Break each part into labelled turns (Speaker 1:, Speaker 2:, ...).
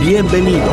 Speaker 1: Bienvenidos.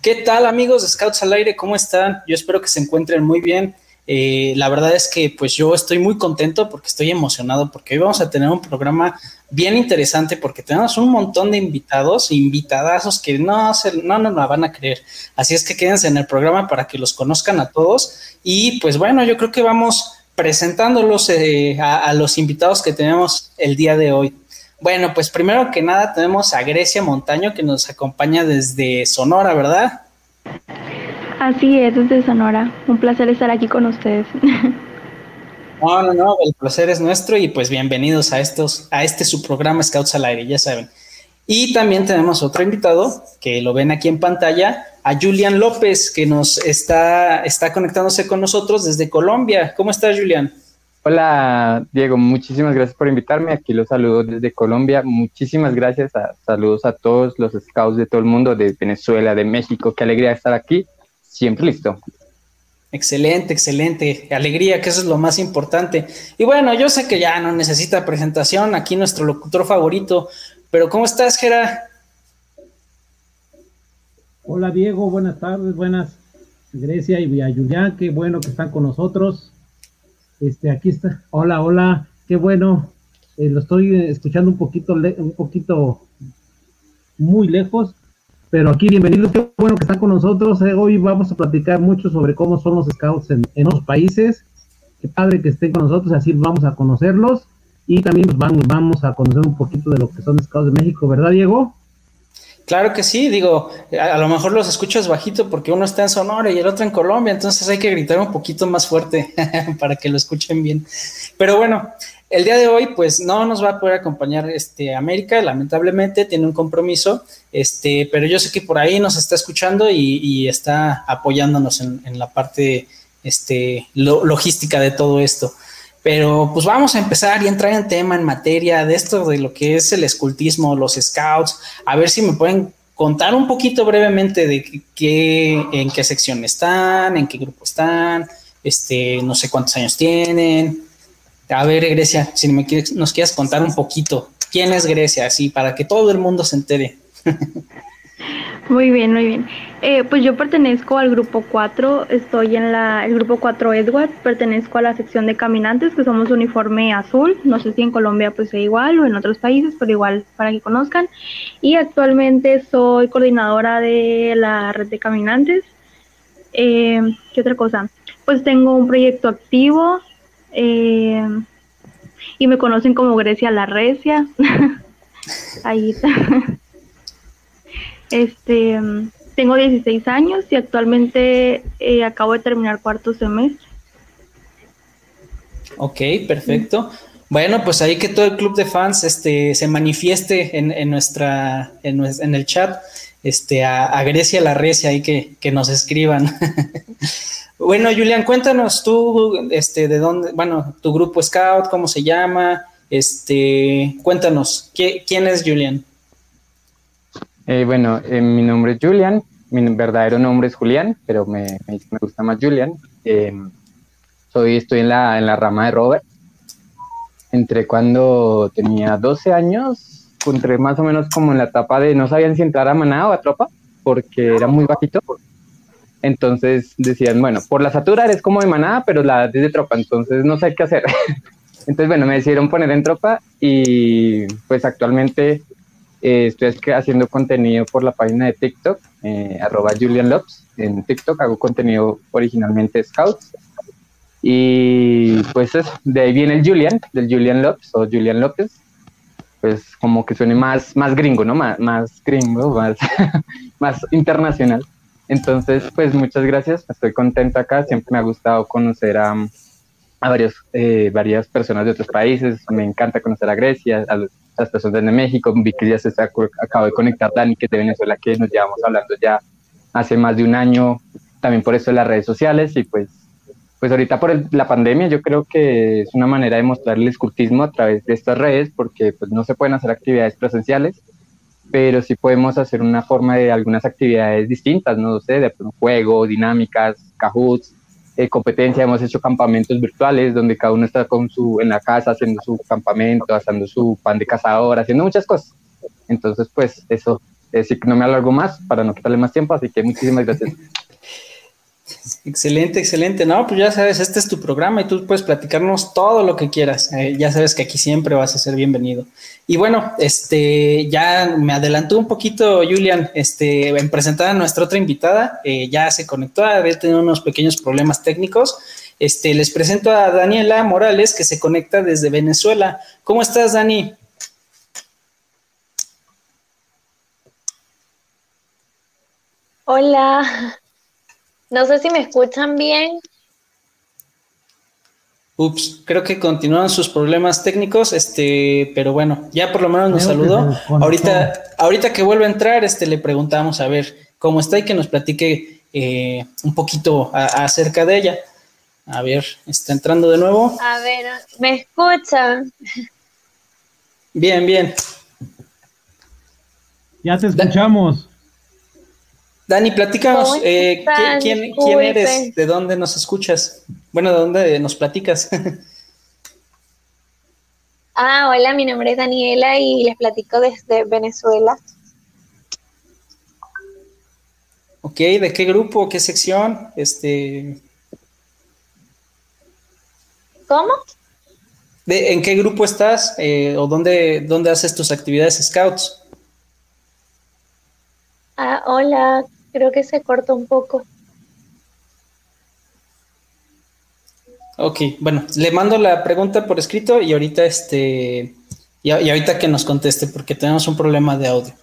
Speaker 2: ¿Qué tal amigos de Scouts al Aire? ¿Cómo están? Yo espero que se encuentren muy bien. Eh, la verdad es que pues yo estoy muy contento porque estoy emocionado porque hoy vamos a tener un programa bien interesante porque tenemos un montón de invitados, invitadazos que no, se, no nos la van a creer. Así es que quédense en el programa para que los conozcan a todos y pues bueno, yo creo que vamos presentándolos eh, a, a los invitados que tenemos el día de hoy. Bueno, pues primero que nada tenemos a Grecia Montaño que nos acompaña desde Sonora, ¿verdad?
Speaker 3: Así es, desde Sonora. Un placer estar aquí con ustedes.
Speaker 2: No, no, no, el placer es nuestro y pues bienvenidos a estos, a este su programa Scouts al aire, ya saben. Y también tenemos otro invitado que lo ven aquí en pantalla, a Julian López, que nos está, está conectándose con nosotros desde Colombia. ¿Cómo estás, Julian?
Speaker 4: Hola, Diego, muchísimas gracias por invitarme. Aquí los saludo desde Colombia. Muchísimas gracias. A, saludos a todos los scouts de todo el mundo, de Venezuela, de México. Qué alegría estar aquí. Siempre listo.
Speaker 2: Excelente, excelente. Alegría, que eso es lo más importante. Y bueno, yo sé que ya no necesita presentación aquí nuestro locutor favorito, pero ¿cómo estás, Gera?
Speaker 5: Hola, Diego. Buenas tardes, buenas. Grecia y a Julián, qué bueno que están con nosotros. Este, aquí está. Hola, hola, qué bueno. Eh, lo estoy escuchando un poquito, un poquito muy lejos, pero aquí bienvenidos, qué bueno que están con nosotros. Eh, hoy vamos a platicar mucho sobre cómo son los scouts en, otros países. Qué padre que estén con nosotros, así vamos a conocerlos y también pues, vamos, vamos a conocer un poquito de lo que son scouts de México, ¿verdad, Diego?
Speaker 2: Claro que sí, digo, a, lo mejor los escuchas bajito porque uno está en Sonora y el otro en Colombia, entonces hay que gritar un poquito más fuerte para que lo escuchen bien. Pero bueno, el día de hoy, pues no nos va a poder acompañar este América, lamentablemente tiene un compromiso, este, pero yo sé que por ahí nos está escuchando y, está apoyándonos en, en, la parte este, lo, logística de todo esto. Pero pues vamos a empezar y entrar en tema, en materia de esto, de lo que es el escultismo, los scouts, a ver si me pueden contar un poquito brevemente de qué, en qué sección están, en qué grupo están, este, no sé cuántos años tienen. A ver, Grecia, si me quieres, nos quieres contar un poquito, ¿quién es Grecia? Así, para que todo el mundo se entere.
Speaker 3: Muy bien, muy bien. Eh, pues yo pertenezco al grupo 4, estoy en la, el grupo 4 Edward, pertenezco a la sección de caminantes, que somos uniforme azul, no sé si en Colombia pues sea igual o en otros países, pero igual para que conozcan. Y actualmente soy coordinadora de la red de caminantes. Eh, ¿Qué otra cosa? Pues tengo un proyecto activo eh, y me conocen como Grecia la Recia. Ahí está. Este, tengo 16 años y actualmente eh, acabo de terminar cuarto semestre.
Speaker 2: Ok, perfecto. Bueno, pues ahí que todo el club de fans este, se manifieste en, en nuestra, en, en, el chat, este, a, a, Grecia la Recia, ahí que, que nos escriban. bueno, Julián, cuéntanos tú, este, de dónde, bueno, tu grupo Scout, cómo se llama, este, cuéntanos, ¿quién es Julián?
Speaker 4: Eh, bueno, eh, mi nombre es Julian, mi verdadero nombre es Julián, pero me, me, me gusta más Julian. Eh, soy, estoy en la, en la rama de Robert. Entré cuando tenía 12 años, entré más o menos como en la etapa de no sabían si entrar a manada o a tropa, porque era muy bajito. Entonces decían, bueno, por la satura eres como de manada, pero la edad es de tropa, entonces no sé qué hacer. entonces, bueno, me decidieron poner en tropa y pues actualmente eh, estoy haciendo contenido por la página de TikTok, eh, arroba Julian Lopes. En TikTok hago contenido originalmente Scouts. Y pues eso, de ahí viene el Julian, del Julian Lopes o Julian López. Pues como que suene más, más gringo, ¿no? Más, más gringo, más, más internacional. Entonces, pues muchas gracias, estoy contento acá, siempre me ha gustado conocer a, a varios, eh, varias personas de otros países. Me encanta conocer a Grecia, a, las personas de México. Vi que ya se está, acabo de conectar Dani, que es de Venezuela, que nos llevamos hablando ya hace más de un año, también por eso de las redes sociales. Y pues, pues ahorita por la pandemia, yo creo que es una manera de mostrar el escultismo a través de estas redes, porque pues no se pueden hacer actividades presenciales pero sí podemos hacer una forma de algunas actividades distintas, no sé, de juego, dinámicas, cajuts, eh, competencia, hemos hecho campamentos virtuales donde cada uno está con su, en la casa haciendo su campamento, haciendo su pan de cazador, haciendo muchas cosas. Entonces, pues eso, es decir, que no me alargo más para no quitarle más tiempo, así que muchísimas gracias.
Speaker 2: Excelente, excelente. No, pues ya sabes, este es tu programa y tú puedes platicarnos todo lo que quieras. Eh, ya sabes que aquí siempre vas a ser bienvenido. Y bueno, este, ya me adelantó un poquito Julian, este, en presentar a nuestra otra invitada. Eh, ya se conectó, había tenido unos pequeños problemas técnicos. Este, les presento a Daniela Morales, que se conecta desde Venezuela. ¿Cómo estás, Dani?
Speaker 6: Hola, no sé si me escuchan bien.
Speaker 2: Ups, creo que continúan sus problemas técnicos, este, pero bueno, ya por lo menos nos saludó. Ahorita, ahorita que vuelve a entrar, este, le preguntamos a ver cómo está y que nos platique eh, un poquito acerca de ella. A ver, está entrando de nuevo.
Speaker 6: A ver, ¿me escuchan?
Speaker 2: Bien, bien.
Speaker 5: Ya te escuchamos.
Speaker 2: Dani, platícanos, eh, ¿quién, eres? ¿De dónde nos escuchas? Bueno, ¿de dónde nos platicas?
Speaker 6: ah, hola, mi nombre es Daniela y les platico desde Venezuela.
Speaker 2: Ok, ¿de qué grupo, qué sección? Este...
Speaker 6: ¿Cómo?
Speaker 2: ¿De, ¿En qué grupo estás eh, o dónde, dónde haces tus actividades scouts?
Speaker 6: Ah, hola, Creo que se corta un poco.
Speaker 2: Ok, bueno, le mando la pregunta por escrito y ahorita este y, ahorita que nos conteste porque tenemos un problema de audio.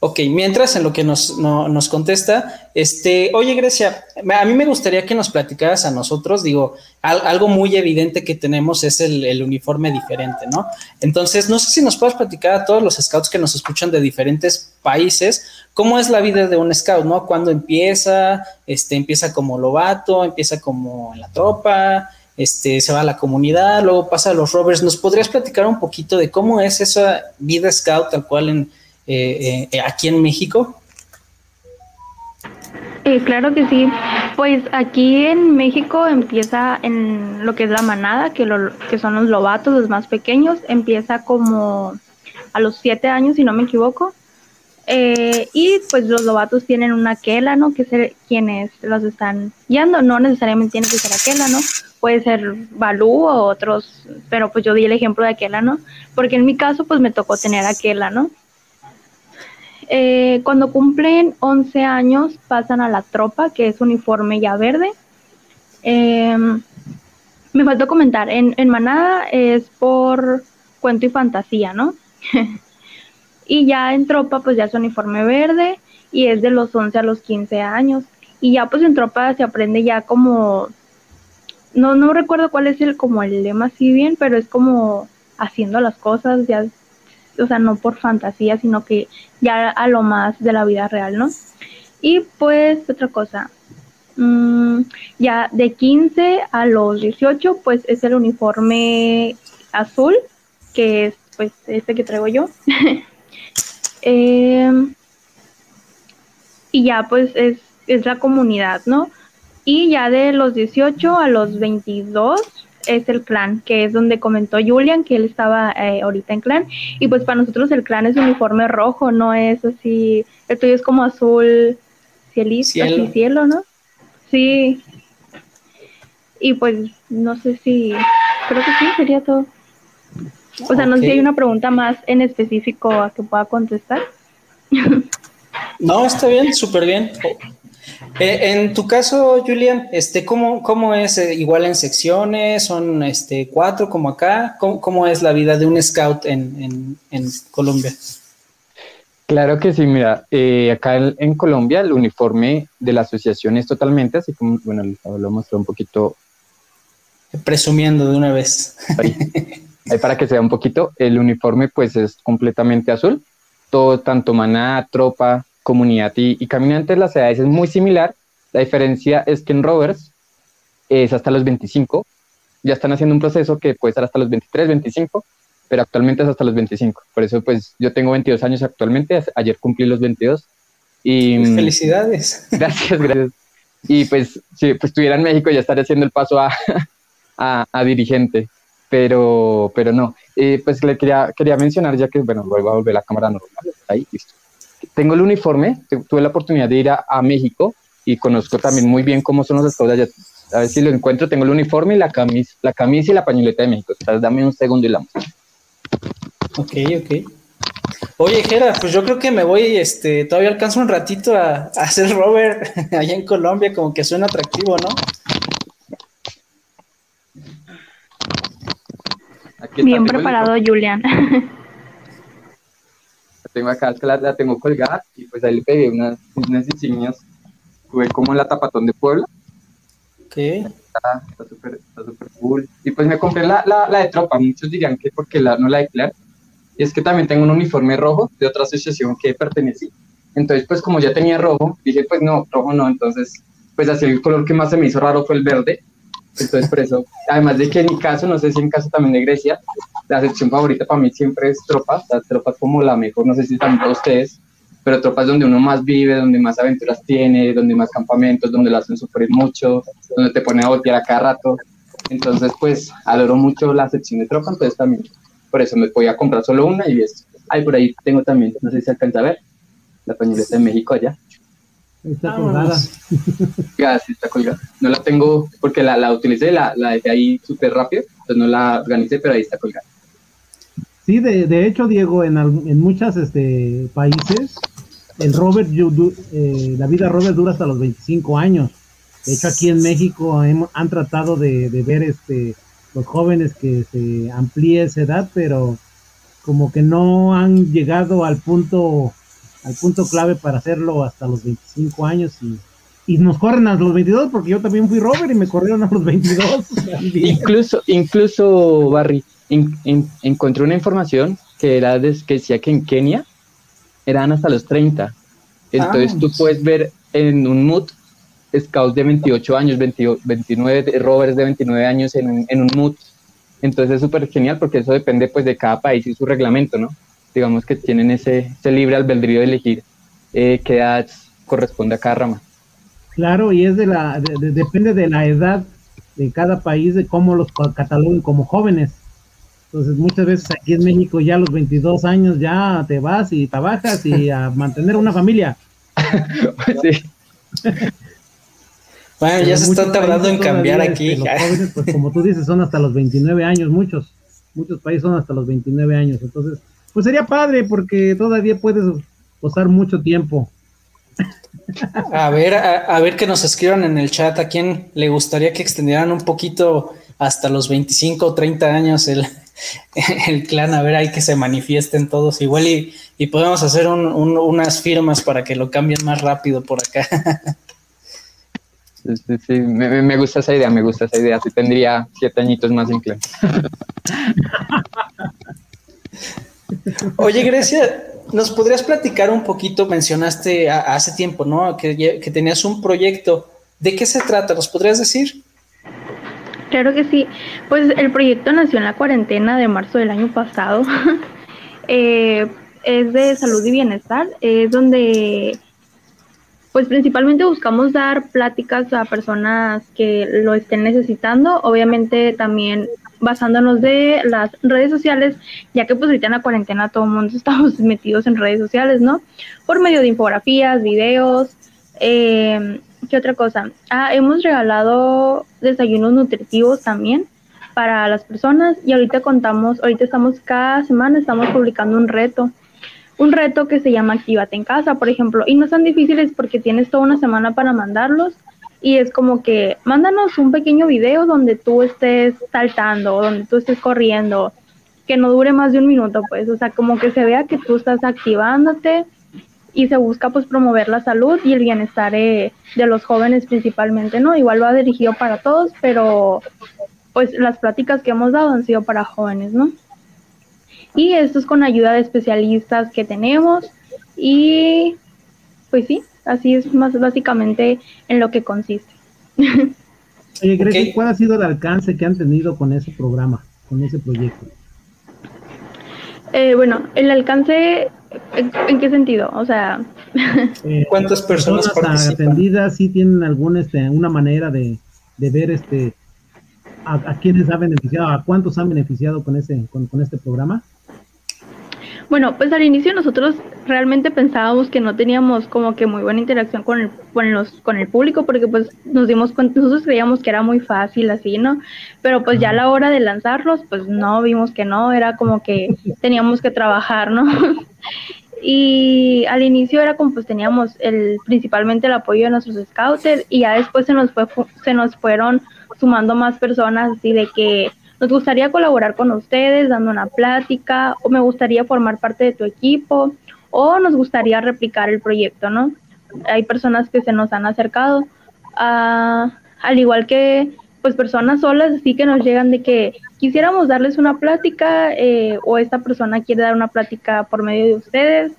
Speaker 2: Ok, mientras en lo que nos, nos contesta, este, oye Grecia, a mí me gustaría que nos platicaras a nosotros, digo, algo muy evidente que tenemos es el, uniforme diferente, ¿no? Entonces, no sé si nos puedes platicar a todos los scouts que nos escuchan de diferentes países, cómo es la vida de un scout, ¿no? ¿Cuándo empieza? Este, empieza como lobato, empieza como en la tropa, este, se va a la comunidad, luego pasa a los rovers. ¿Nos podrías platicar un poquito de cómo es esa vida scout tal cual en eh, eh, aquí en México?
Speaker 3: Eh, claro que sí. Pues aquí en México empieza en lo que es la manada, que, lo, que son los lobatos, los más pequeños. Empieza como a los siete años, si no me equivoco. y pues los lobatos tienen una quela, ¿no? Que es quienes los están guiando. No necesariamente tiene que ser aquela, ¿no? Puede ser Balú o otros, pero pues yo di el ejemplo de aquela, ¿no? Porque en mi caso pues me tocó tener aquela, ¿no? Eh, cuando cumplen 11 años pasan a la tropa, que es uniforme ya verde. Em, me faltó comentar, en, en, Manada es por cuento y fantasía, ¿no? y ya en tropa pues ya es uniforme verde y es de los 11 a los 15 años. Y ya pues en tropa se aprende ya como, no, no recuerdo cuál es el como el lema así bien, pero es como haciendo las cosas, ya o sea, no por fantasía, sino que ya a lo más de la vida real, ¿no? Y pues otra cosa, mm, ya de 15 a los 18, pues es el uniforme azul, que es pues este que traigo yo. Em, y ya pues es, es la comunidad, ¿no? Y ya de los 18 a los 22 es el clan, que es donde comentó Julian que él estaba eh, ahorita en clan. Y pues para nosotros el clan es uniforme rojo, no es así. El tuyo es como azul cielito, cielo. así cielo, ¿no? Sí. Y pues no sé si. Creo que sí, sería todo. O sea, no sé si hay una pregunta más en específico a que pueda contestar.
Speaker 2: No, está bien, súper bien. Eh, en tu caso, Julian, este, ¿cómo, cómo es? Eh, ¿Igual en secciones? ¿Son este, cuatro como acá? ¿Cómo, es la vida de un scout en, Colombia?
Speaker 4: Claro que sí, mira, eh, acá en, Colombia el uniforme de la asociación es totalmente, así como, bueno, lo mostré un poquito
Speaker 2: presumiendo de una vez.
Speaker 4: Ahí, para que se vea un poquito, el uniforme pues es completamente azul. Todo, tanto maná, tropa, comunidad y, y caminantes, las edades es muy similar. La diferencia es que en Rovers es hasta los 25. Ya están haciendo un proceso que puede estar hasta los 23, 25, pero actualmente es hasta los 25. Por eso pues yo tengo 22 años actualmente, ayer cumplí los 22. Y,
Speaker 2: pues, Felicidades.
Speaker 4: Gracias, gracias. Y pues si pues, estuviera en México ya estaría haciendo el paso a, a, dirigente, pero, pero no. Eh, pues le quería, quería mencionar, ya que, bueno, luego a volver la cámara normal, ahí, listo. Tengo el uniforme, tuve la oportunidad de ir a, a México y conozco también muy bien cómo son los estados allá. A ver si lo encuentro, tengo el uniforme y la camisa, la camisa y la pañoleta de México. dame un segundo y la
Speaker 2: Ok, ok. Oye, Jera, pues yo creo que me voy, este, todavía alcanzo un ratito a, a hacer Robert allá en Colombia, como que suena atractivo, ¿no?
Speaker 3: Bien preparado, Julián.
Speaker 4: Tengo acá, la, la, tengo colgada y pues ahí le pegué unas, unas insignias. Tuve como la tapatón de Puebla.
Speaker 2: Ok.
Speaker 4: Está súper está super cool. Y pues me compré la, la, la, de tropa. Muchos dirían que porque la, no la de. Y es que también tengo un uniforme rojo de otra asociación que pertenecí. Entonces, pues como ya tenía rojo, dije, pues no, rojo no. Entonces, pues así el color que más se me hizo raro fue el verde. Entonces, por eso, además de que en mi caso, no sé si en caso también de Grecia, la sección favorita para mí siempre es tropas, las tropas como la mejor, no sé si también para ustedes, pero tropas donde uno más vive, donde más aventuras tiene, donde más campamentos, donde la hacen sufrir mucho, donde te pone a voltear a cada rato. Entonces, pues, adoro mucho la sección de tropas, entonces también, por eso me voy a comprar solo una y es, ay, por ahí tengo también, no sé si alcanza a ver, la pañoleta de México allá.
Speaker 5: Está colgada.
Speaker 4: Ya, sí, está colgada. No la tengo porque la, la utilicé, la, la dejé ahí súper rápido, entonces no la organicé, pero ahí está colgada.
Speaker 5: Sí, de, de hecho, Diego, en, en muchos este, países, el Robert, eh, la vida Robert dura hasta los 25 años. De hecho, aquí en México han tratado de, de ver este, los jóvenes que se amplíe esa edad, pero como que no han llegado al punto al punto clave para hacerlo hasta los 25 años y, y nos corren a los 22 porque yo también fui Robert y me corrieron a los 22.
Speaker 4: incluso, incluso Barry, encontré una información que era que decía que en Kenia eran hasta los 30. Entonces tú puedes ver en un mood scouts de 28 años, 29, Roberts de 29 años en un, en un mood. Entonces es súper genial porque eso depende pues de cada país y su reglamento, ¿no? Digamos que tienen ese, ese libre albedrío de elegir eh, qué edad corresponde a cada rama.
Speaker 5: Claro, y es de la, depende de la edad de cada país, de cómo los cataloguen como jóvenes. Entonces, muchas veces aquí en México ya a los 22 años ya te vas y trabajas y a mantener una familia.
Speaker 2: sí. bueno, ya se está tardando en cambiar aquí.
Speaker 5: Los jóvenes, pues como tú dices, son hasta los 29 años, muchos. Muchos países son hasta los 29 años. Entonces, pues sería padre porque todavía puedes posar mucho tiempo.
Speaker 2: A ver, a, ver que nos escriban en el chat a quién le gustaría que extendieran un poquito hasta los 25 o 30 años el, el clan, a ver ahí que se manifiesten todos igual y, y podemos hacer unas firmas para que lo cambien más rápido por acá.
Speaker 4: Sí, sí, me, me, gusta esa idea, me gusta esa idea. Sí tendría siete añitos más en clan.
Speaker 2: Oye, Grecia, ¿nos podrías platicar un poquito? Mencionaste hace tiempo, ¿no? Que, tenías un proyecto. ¿De qué se trata? ¿Nos podrías decir?
Speaker 3: Claro que sí. Pues el proyecto nació en la cuarentena de marzo del año pasado. Eh, es de salud y bienestar. Es donde, pues principalmente buscamos dar pláticas a personas que lo estén necesitando. Obviamente también basándonos de las redes sociales, ya que pues ahorita en la cuarentena todo el mundo estamos metidos en redes sociales, ¿no? Por medio de infografías, videos, eh, ¿qué otra cosa? Ah, hemos regalado desayunos nutritivos también para las personas y ahorita contamos, ahorita estamos cada semana, estamos publicando un reto, un reto que se llama Actívate en casa, por ejemplo, y no son difíciles porque tienes toda una semana para mandarlos y es como que mándanos un pequeño video donde tú estés saltando, donde tú estés corriendo, que no dure más de un minuto, pues, o sea, como que se vea que tú estás activándote y se busca pues promover la salud y el bienestar eh, de los jóvenes principalmente, ¿no? Igual va dirigido para todos, pero pues las pláticas que hemos dado han sido para jóvenes, ¿no? Y esto es con ayuda de especialistas que tenemos y pues sí, así es más básicamente en lo que consiste.
Speaker 5: Oye, ¿cuál ha sido el alcance que han tenido con ese programa, con ese proyecto?
Speaker 3: Eh, bueno, el alcance, ¿en, qué sentido? O sea...
Speaker 2: Eh, ¿Cuántas personas,
Speaker 5: personas atendidas sí tienen alguna este, una manera de, de ver este a, a, quiénes ha beneficiado, a cuántos han beneficiado con, ese, con, con este programa?
Speaker 3: Bueno, pues al inicio nosotros realmente pensábamos que no teníamos como que muy buena interacción con el, con los, con el público, porque pues nos dimos cuenta, nosotros creíamos que era muy fácil así, ¿no? Pero pues ya a la hora de lanzarlos, pues no, vimos que no, era como que teníamos que trabajar, ¿no? y al inicio era como pues teníamos el principalmente el apoyo de nuestros scouters y ya después se nos fue se nos fueron sumando más personas así de que nos gustaría colaborar con ustedes dando una plática o me gustaría formar parte de tu equipo o nos gustaría replicar el proyecto, ¿no? Hay personas que se nos han acercado, ah, al igual que pues personas solas, así que nos llegan de que quisiéramos darles una plática eh, o esta persona quiere dar una plática por medio de ustedes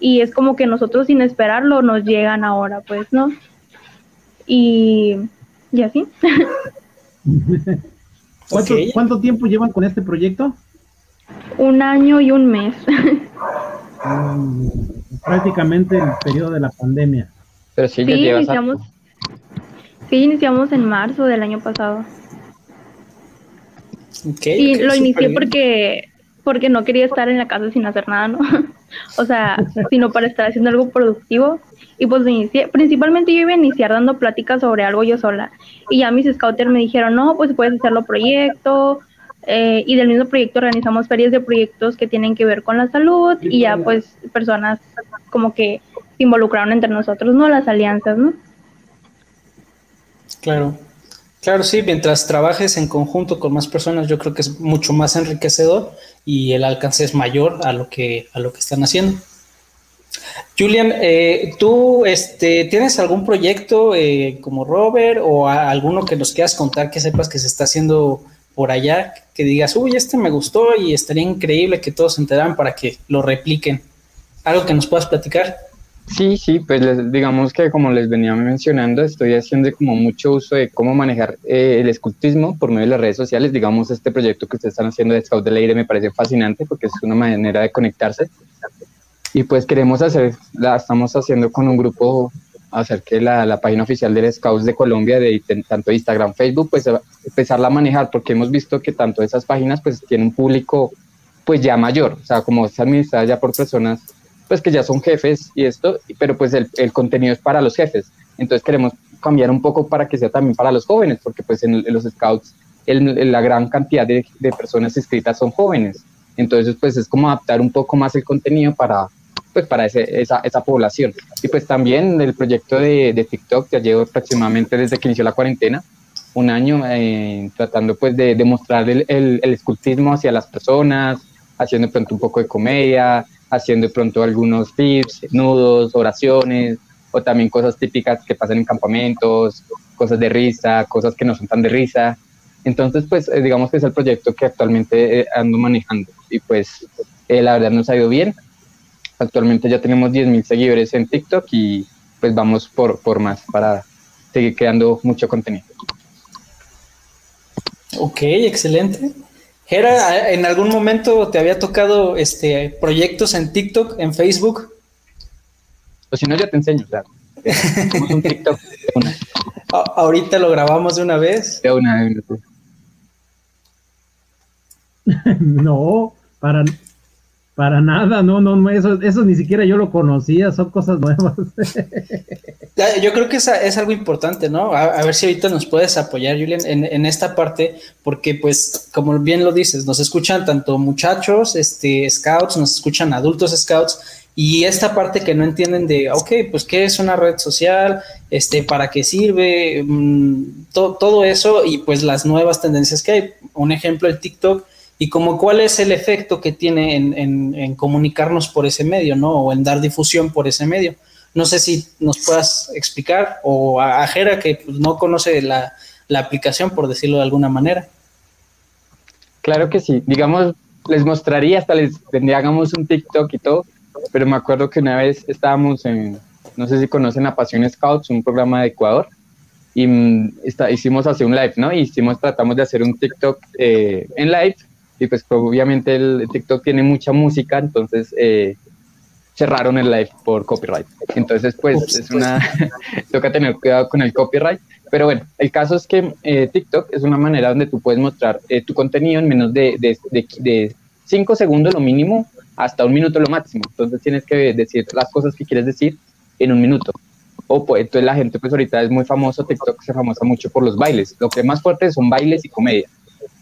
Speaker 3: y es como que nosotros sin esperarlo nos llegan ahora, pues, ¿no? Y, y así.
Speaker 5: ¿Cuánto, tiempo llevan con este proyecto?
Speaker 3: Un año y un mes.
Speaker 5: Mm, prácticamente el periodo de la pandemia.
Speaker 4: Pero sí,
Speaker 3: sí iniciamos, sí, iniciamos en marzo del año pasado.
Speaker 2: Okay,
Speaker 3: y lo inicié porque porque no quería estar en la casa sin hacer nada, ¿no? o sea, sino para estar haciendo algo productivo. Y pues inicié, principalmente yo iba a iniciar dando pláticas sobre algo yo sola. Y ya mis scouters me dijeron, no, pues puedes hacerlo proyecto. Eh, y del mismo proyecto organizamos ferias de proyectos que tienen que ver con la salud. Y ya pues personas como que se involucraron entre nosotros, ¿no? Las alianzas, ¿no?
Speaker 2: Claro. Claro, sí, mientras trabajes en conjunto con más personas, yo creo que es mucho más enriquecedor y el alcance es mayor a lo que, a lo que están haciendo. Julian, eh, ¿tú este, tienes algún proyecto eh, como Robert o alguno que nos quieras contar que sepas que se está haciendo por allá? Que digas, uy, este me gustó y estaría increíble que todos se enteraran para que lo repliquen. ¿Algo que nos puedas platicar?
Speaker 4: Sí, sí, pues digamos que como les venía mencionando, estoy haciendo como mucho uso de cómo manejar eh, el escultismo por medio de las redes sociales. Digamos, este proyecto que ustedes están haciendo de Scout del Aire me parece fascinante porque es una manera de conectarse. Y pues queremos hacer, la estamos haciendo con un grupo, hacer que la, la página oficial del Scouts de Colombia, de tanto Instagram, Facebook, pues empezarla a manejar porque hemos visto que tanto esas páginas pues tienen un público pues ya mayor, o sea, como es administrada ya por personas pues que ya son jefes y esto, pero pues el, el contenido es para los jefes. Entonces queremos cambiar un poco para que sea también para los jóvenes, porque pues en, los scouts el, la gran cantidad de, de, personas inscritas son jóvenes. Entonces pues es como adaptar un poco más el contenido para, pues para ese, esa, esa población. Y pues también el proyecto de, de TikTok ya llevo aproximadamente desde que inició la cuarentena, un año eh, tratando pues de, demostrar el, el, el escultismo hacia las personas, haciendo pronto un poco de comedia, haciendo de pronto algunos tips, nudos, oraciones, o también cosas típicas que pasan en campamentos, cosas de risa, cosas que no son tan de risa. Entonces, pues eh, digamos que es el proyecto que actualmente eh, ando manejando y pues eh, la verdad nos ha ido bien. Actualmente ya tenemos 10.000 seguidores en TikTok y pues vamos por, por más para seguir creando mucho contenido.
Speaker 2: Ok, excelente. Gera, ¿en algún momento te había tocado este proyectos en TikTok, en Facebook?
Speaker 4: Pues si no, ya te enseño, claro. un TikTok.
Speaker 2: ahorita lo grabamos de una vez.
Speaker 4: De una vez.
Speaker 5: no, para, para nada, no, no, eso, eso ni siquiera yo lo conocía, son cosas nuevas.
Speaker 2: yo creo que es, es algo importante, ¿no? A, ver si ahorita nos puedes apoyar, Julian, en, en, esta parte, porque pues, como bien lo dices, nos escuchan tanto muchachos, este, scouts, nos escuchan adultos scouts, y esta parte que no entienden de, ok, pues, ¿qué es una red social? Este, ¿Para qué sirve? Mm, todo eso, y pues las nuevas tendencias que hay. Un ejemplo, el TikTok y como cuál es el efecto que tiene en, comunicarnos por ese medio, ¿no? O en dar difusión por ese medio. No sé si nos puedas explicar, o a, Jera que pues, no conoce la, aplicación, por decirlo de alguna manera.
Speaker 4: Claro que sí. Digamos, les mostraría, hasta les hagamos un TikTok y todo, pero me acuerdo que una vez estábamos en, no sé si conocen a Pasión Scouts, un programa de Ecuador, y mm, hicimos así un live, ¿no? Y hicimos, tratamos de hacer un TikTok eh, en live, y pues obviamente el TikTok tiene mucha música, entonces eh, cerraron el live por copyright. Entonces, pues es una, toca tener cuidado con el copyright. Pero bueno, el caso es que eh, TikTok es una manera donde tú puedes mostrar tu contenido en menos de, de, de, cinco segundos lo mínimo hasta un minuto lo máximo. Entonces tienes que decir las cosas que quieres decir en un minuto. O pues, entonces la gente pues ahorita es muy famoso, TikTok se famosa mucho por los bailes. Lo que más fuerte son bailes y comedia.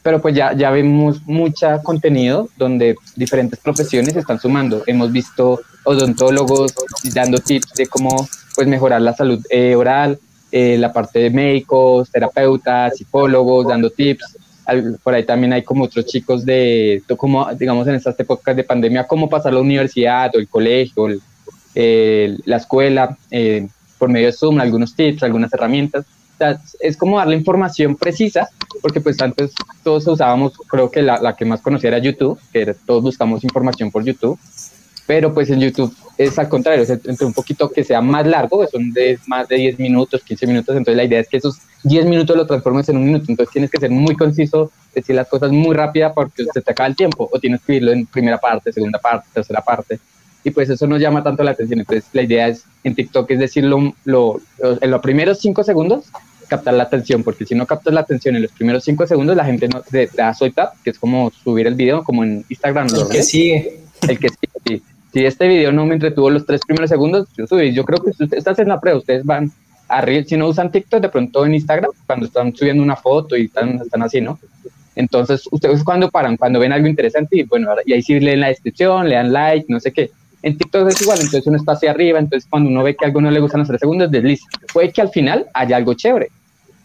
Speaker 4: Pero pues ya, ya vemos mucha contenido donde diferentes profesiones están sumando. Hemos visto odontólogos dando tips de cómo pues mejorar la salud eh, oral, eh, la parte de médicos, terapeutas, psicólogos dando tips. por ahí también hay como otros chicos de, como digamos en estas épocas de pandemia, cómo pasar la universidad o el colegio, el, la escuela, eh, por medio de Zoom, algunos tips, algunas herramientas. Es como darle información precisa, porque pues antes todos usábamos, creo que la, la que más conocía era YouTube, que todos buscamos información por YouTube, pero pues en YouTube es al contrario, es entre un poquito que sea más largo, son de más de 10 minutos, 15 minutos, entonces la idea es que esos 10 minutos lo transformes en un minuto, entonces tienes que ser muy conciso, decir las cosas muy rápida porque se te acaba el tiempo, o tienes que irlo en primera parte, segunda parte, tercera parte, y pues eso no llama tanto la atención. Entonces la idea es en TikTok es decirlo lo, en los primeros cinco segundos captar la atención, porque si no captas la atención en los primeros cinco segundos, la gente no te da up, que es como subir el video, como en Instagram.
Speaker 2: El que sigue.
Speaker 4: El que sigue, Si este video no me entretuvo los tres primeros segundos, yo subí. Yo creo que si ustedes están en la prueba, ustedes van a si no usan TikTok, de pronto en Instagram, cuando están subiendo una foto y están, están así, ¿no? Entonces, ustedes cuando paran, cuando ven algo interesante, y bueno, y ahí sí leen la descripción, le dan like, no sé qué en TikTok es igual, entonces uno está hacia arriba, entonces cuando uno ve que algo no le gusta en los tres segundos, desliza. Puede que al final haya algo chévere,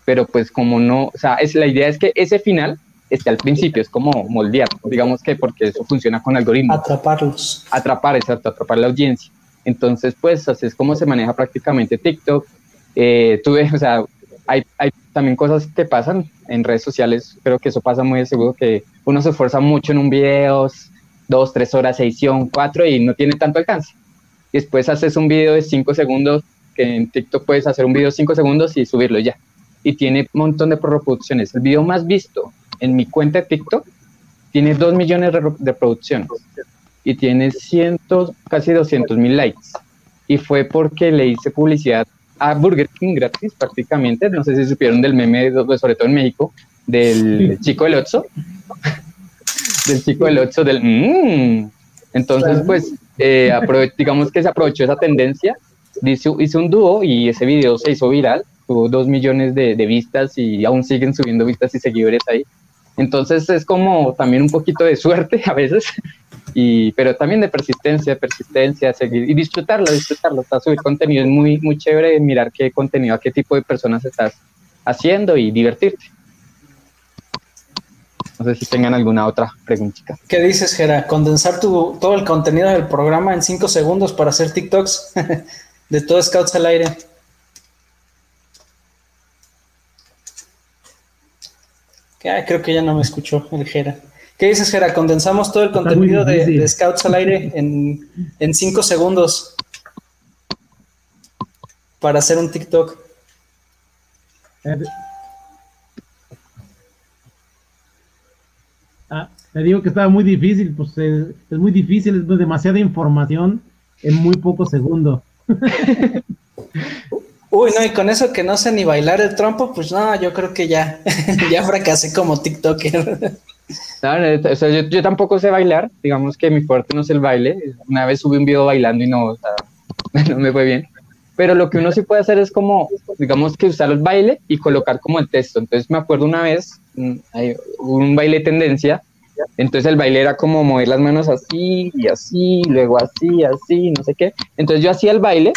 Speaker 4: pero pues como no, o sea, es, la idea es que ese final esté al principio, es como moldear, digamos que porque eso funciona con algoritmos.
Speaker 2: Atraparlos.
Speaker 4: Atrapar, exacto, atrapar la audiencia. Entonces, pues así es como se maneja prácticamente TikTok. Eh, tuve, o sea, hay, hay, también cosas que pasan en redes sociales, creo que eso pasa muy de seguro, que uno se esfuerza mucho en un video, dos, tres horas edición, cuatro y no tiene tanto alcance. Después haces un video de cinco segundos, que en TikTok puedes hacer un video de cinco segundos y subirlo ya. Y tiene un montón de reproducciones. El video más visto en mi cuenta de TikTok tiene dos millones de reproducciones y tiene cientos, casi 200 mil likes. Y fue porque le hice publicidad a Burger King gratis prácticamente. No sé si supieron del meme, sobre todo en México, del chico del Otso del chico del 8 del... Mm". Entonces, pues, eh, digamos que se aprovechó esa tendencia, hizo, hizo un dúo y ese video se hizo viral, tuvo dos millones de, vistas y aún siguen subiendo vistas y seguidores ahí. Entonces es como también un poquito de suerte a veces, y, pero también de persistencia, persistencia, seguir y disfrutarlo, disfrutarlo. Está subir contenido es muy, muy chévere mirar qué contenido, a qué tipo de personas estás haciendo y divertirte. No sé si tengan alguna otra preguntita.
Speaker 2: ¿Qué dices, Gera? ¿Condensar tu, todo el contenido del programa en cinco segundos para hacer TikToks de todo Scouts al aire? creo que ya no me escuchó el Gera. ¿Qué dices, Gera? Condensamos todo el contenido de, Scouts al aire en, en cinco segundos para hacer un TikTok.
Speaker 5: Ah, te digo que estaba muy difícil, pues es, muy difícil, es demasiada información en muy pocos segundos.
Speaker 2: Uy, no, y con eso que no sé ni bailar el trompo, pues no, yo creo que ya, ya fracasé como TikToker.
Speaker 4: yo, tampoco sé bailar, digamos que mi fuerte no es el baile. Una vez subí un video bailando y no, no me fue bien. Pero lo que uno sí puede hacer es como, digamos que usar el baile y colocar como el texto. Entonces me acuerdo una vez hay un baile tendencia, entonces el baile era como mover las manos así y así, luego así, así, no sé qué. Entonces yo hacía el baile,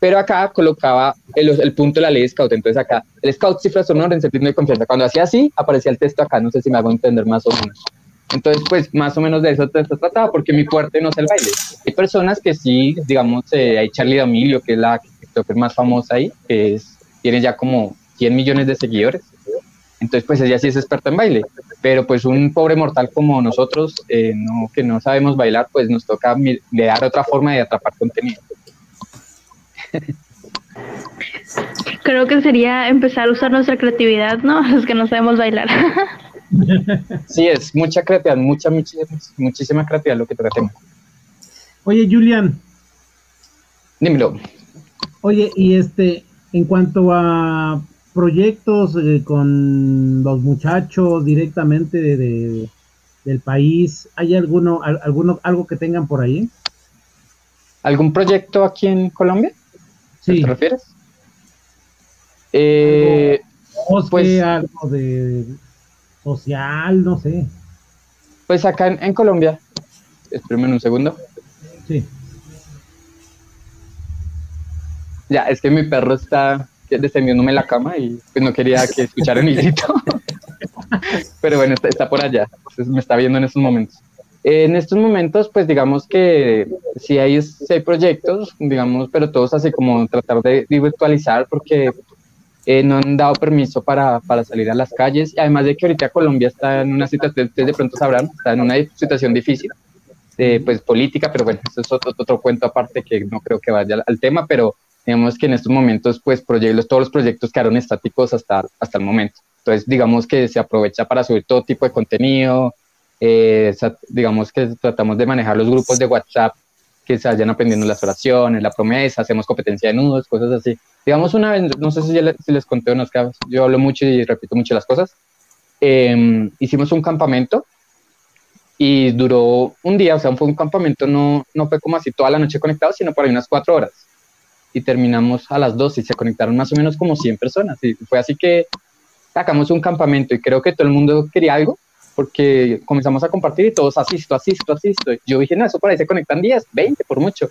Speaker 4: pero acá colocaba el, el punto de la ley Scout. Entonces acá, el Scout cifra sonora en sentido de confianza. Cuando hacía así, aparecía el texto acá, no sé si me hago entender más o menos. Entonces, pues más o menos de eso te trataba, porque mi fuerte no es el baile. Hay personas que sí, digamos, eh, hay Charlie D'Amelio, que es la que más famosa ahí, que es, tiene ya como 100 millones de seguidores Entonces, pues ella sí es experta en baile, pero pues un pobre mortal como nosotros, eh, no, que no sabemos bailar, pues nos toca dar otra forma de atrapar contenido.
Speaker 3: Creo que sería empezar a usar nuestra creatividad, ¿no? Los que no sabemos bailar.
Speaker 4: Sí, es mucha creatividad, mucha, muchísima, creatividad lo que tratemos.
Speaker 5: Oye, Julian.
Speaker 4: Dímelo.
Speaker 5: Oye, y este, en cuanto a proyectos eh, con los muchachos directamente de, del país, ¿hay alguno, alguno, algo que tengan por ahí?
Speaker 4: ¿Algún proyecto aquí en Colombia?
Speaker 5: Sí.
Speaker 4: ¿Te refieres? Eh,
Speaker 5: pues, algo de social, no sé.
Speaker 4: Pues acá en, Colombia, espérenme un segundo.
Speaker 5: Sí.
Speaker 4: Ya, es que mi perro está descendiéndome la cama y pues no quería que escuchara mi grito. Pero bueno, está, por allá, me está viendo en estos momentos. En estos momentos, pues digamos que sí hay, sí hay proyectos, digamos, pero todos así como tratar de virtualizar porque eh, no han dado permiso para, para, salir a las calles, además de que ahorita Colombia está en una situación, ustedes de pronto sabrán, está en una situación difícil, de, pues política, pero bueno, eso es otro, otro cuento aparte que no creo que vaya al tema, pero digamos que en estos momentos, pues proyectos, todos los proyectos quedaron estáticos hasta, hasta el momento. Entonces, digamos que se aprovecha para subir todo tipo de contenido, eh, digamos que tratamos de manejar los grupos de WhatsApp que se vayan aprendiendo las oraciones, la promesa, hacemos competencia de nudos, cosas así. Digamos una vez, no sé si, les conté unos casos, yo hablo mucho y repito mucho las cosas. Em, hicimos un campamento y duró un día, o sea, fue un campamento, no, no fue como así toda la noche conectado, sino por ahí unas cuatro horas. Y terminamos a las dos y se conectaron más o menos como 100 personas. Y fue así que sacamos un campamento y creo que todo el mundo quería algo porque comenzamos a compartir y todos asisto, asisto, asisto. Yo dije, no, eso por ahí se conectan 10, 20 por mucho.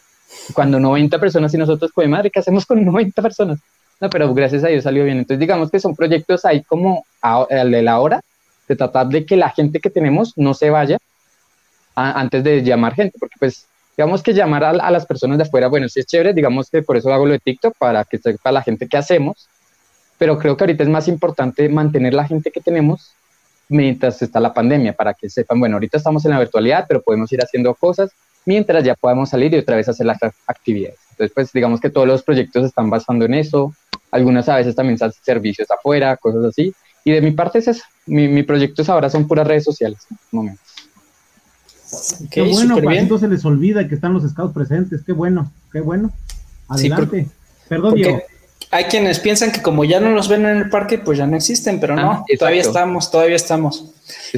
Speaker 4: Cuando 90 personas y nosotros, pues madre, ¿qué hacemos con 90 personas? No, pero gracias a Dios salió bien. Entonces, digamos que son proyectos ahí como al de la hora, de tratar de que la gente que tenemos no se vaya antes de llamar gente, porque pues digamos que llamar a, las personas de afuera, bueno, sí es chévere, digamos que por eso hago lo de TikTok, para que sepa la gente que hacemos, pero creo que ahorita es más importante mantener la gente que tenemos mientras está la pandemia, para que sepan, bueno, ahorita estamos en la virtualidad, pero podemos ir haciendo cosas mientras ya podamos salir y otra vez hacer las actividades. Entonces, pues digamos que todos los proyectos están basando en eso, algunas a veces también hacen servicios afuera, cosas así, y de mi parte es eso, mi, mi proyectos ahora son puras redes sociales en estos
Speaker 5: qué bueno, cuando se les olvida que están los scouts presentes, qué bueno, qué bueno. Adelante. Perdón, Diego
Speaker 2: hay quienes piensan que como ya no los ven en el parque, pues ya no existen, pero no, ah, todavía estamos, todavía estamos.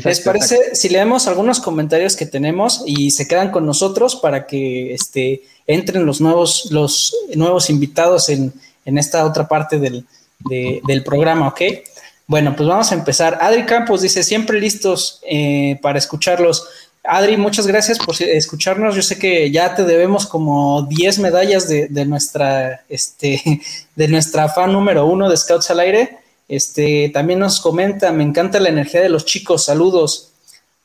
Speaker 2: ¿Les parece si leemos algunos comentarios que tenemos y se quedan con nosotros para que este, entren los nuevos, los nuevos invitados en, esta otra parte del, del, programa, ¿ok? Bueno, pues vamos a empezar. Adri Campos dice, siempre listos eh, para escucharlos. Adri, muchas gracias por escucharnos. Yo sé que ya te debemos como 10 medallas de, nuestra, este, de nuestra fan número uno de Scouts al Aire. Este, también nos comenta, me encanta la energía de los chicos, saludos.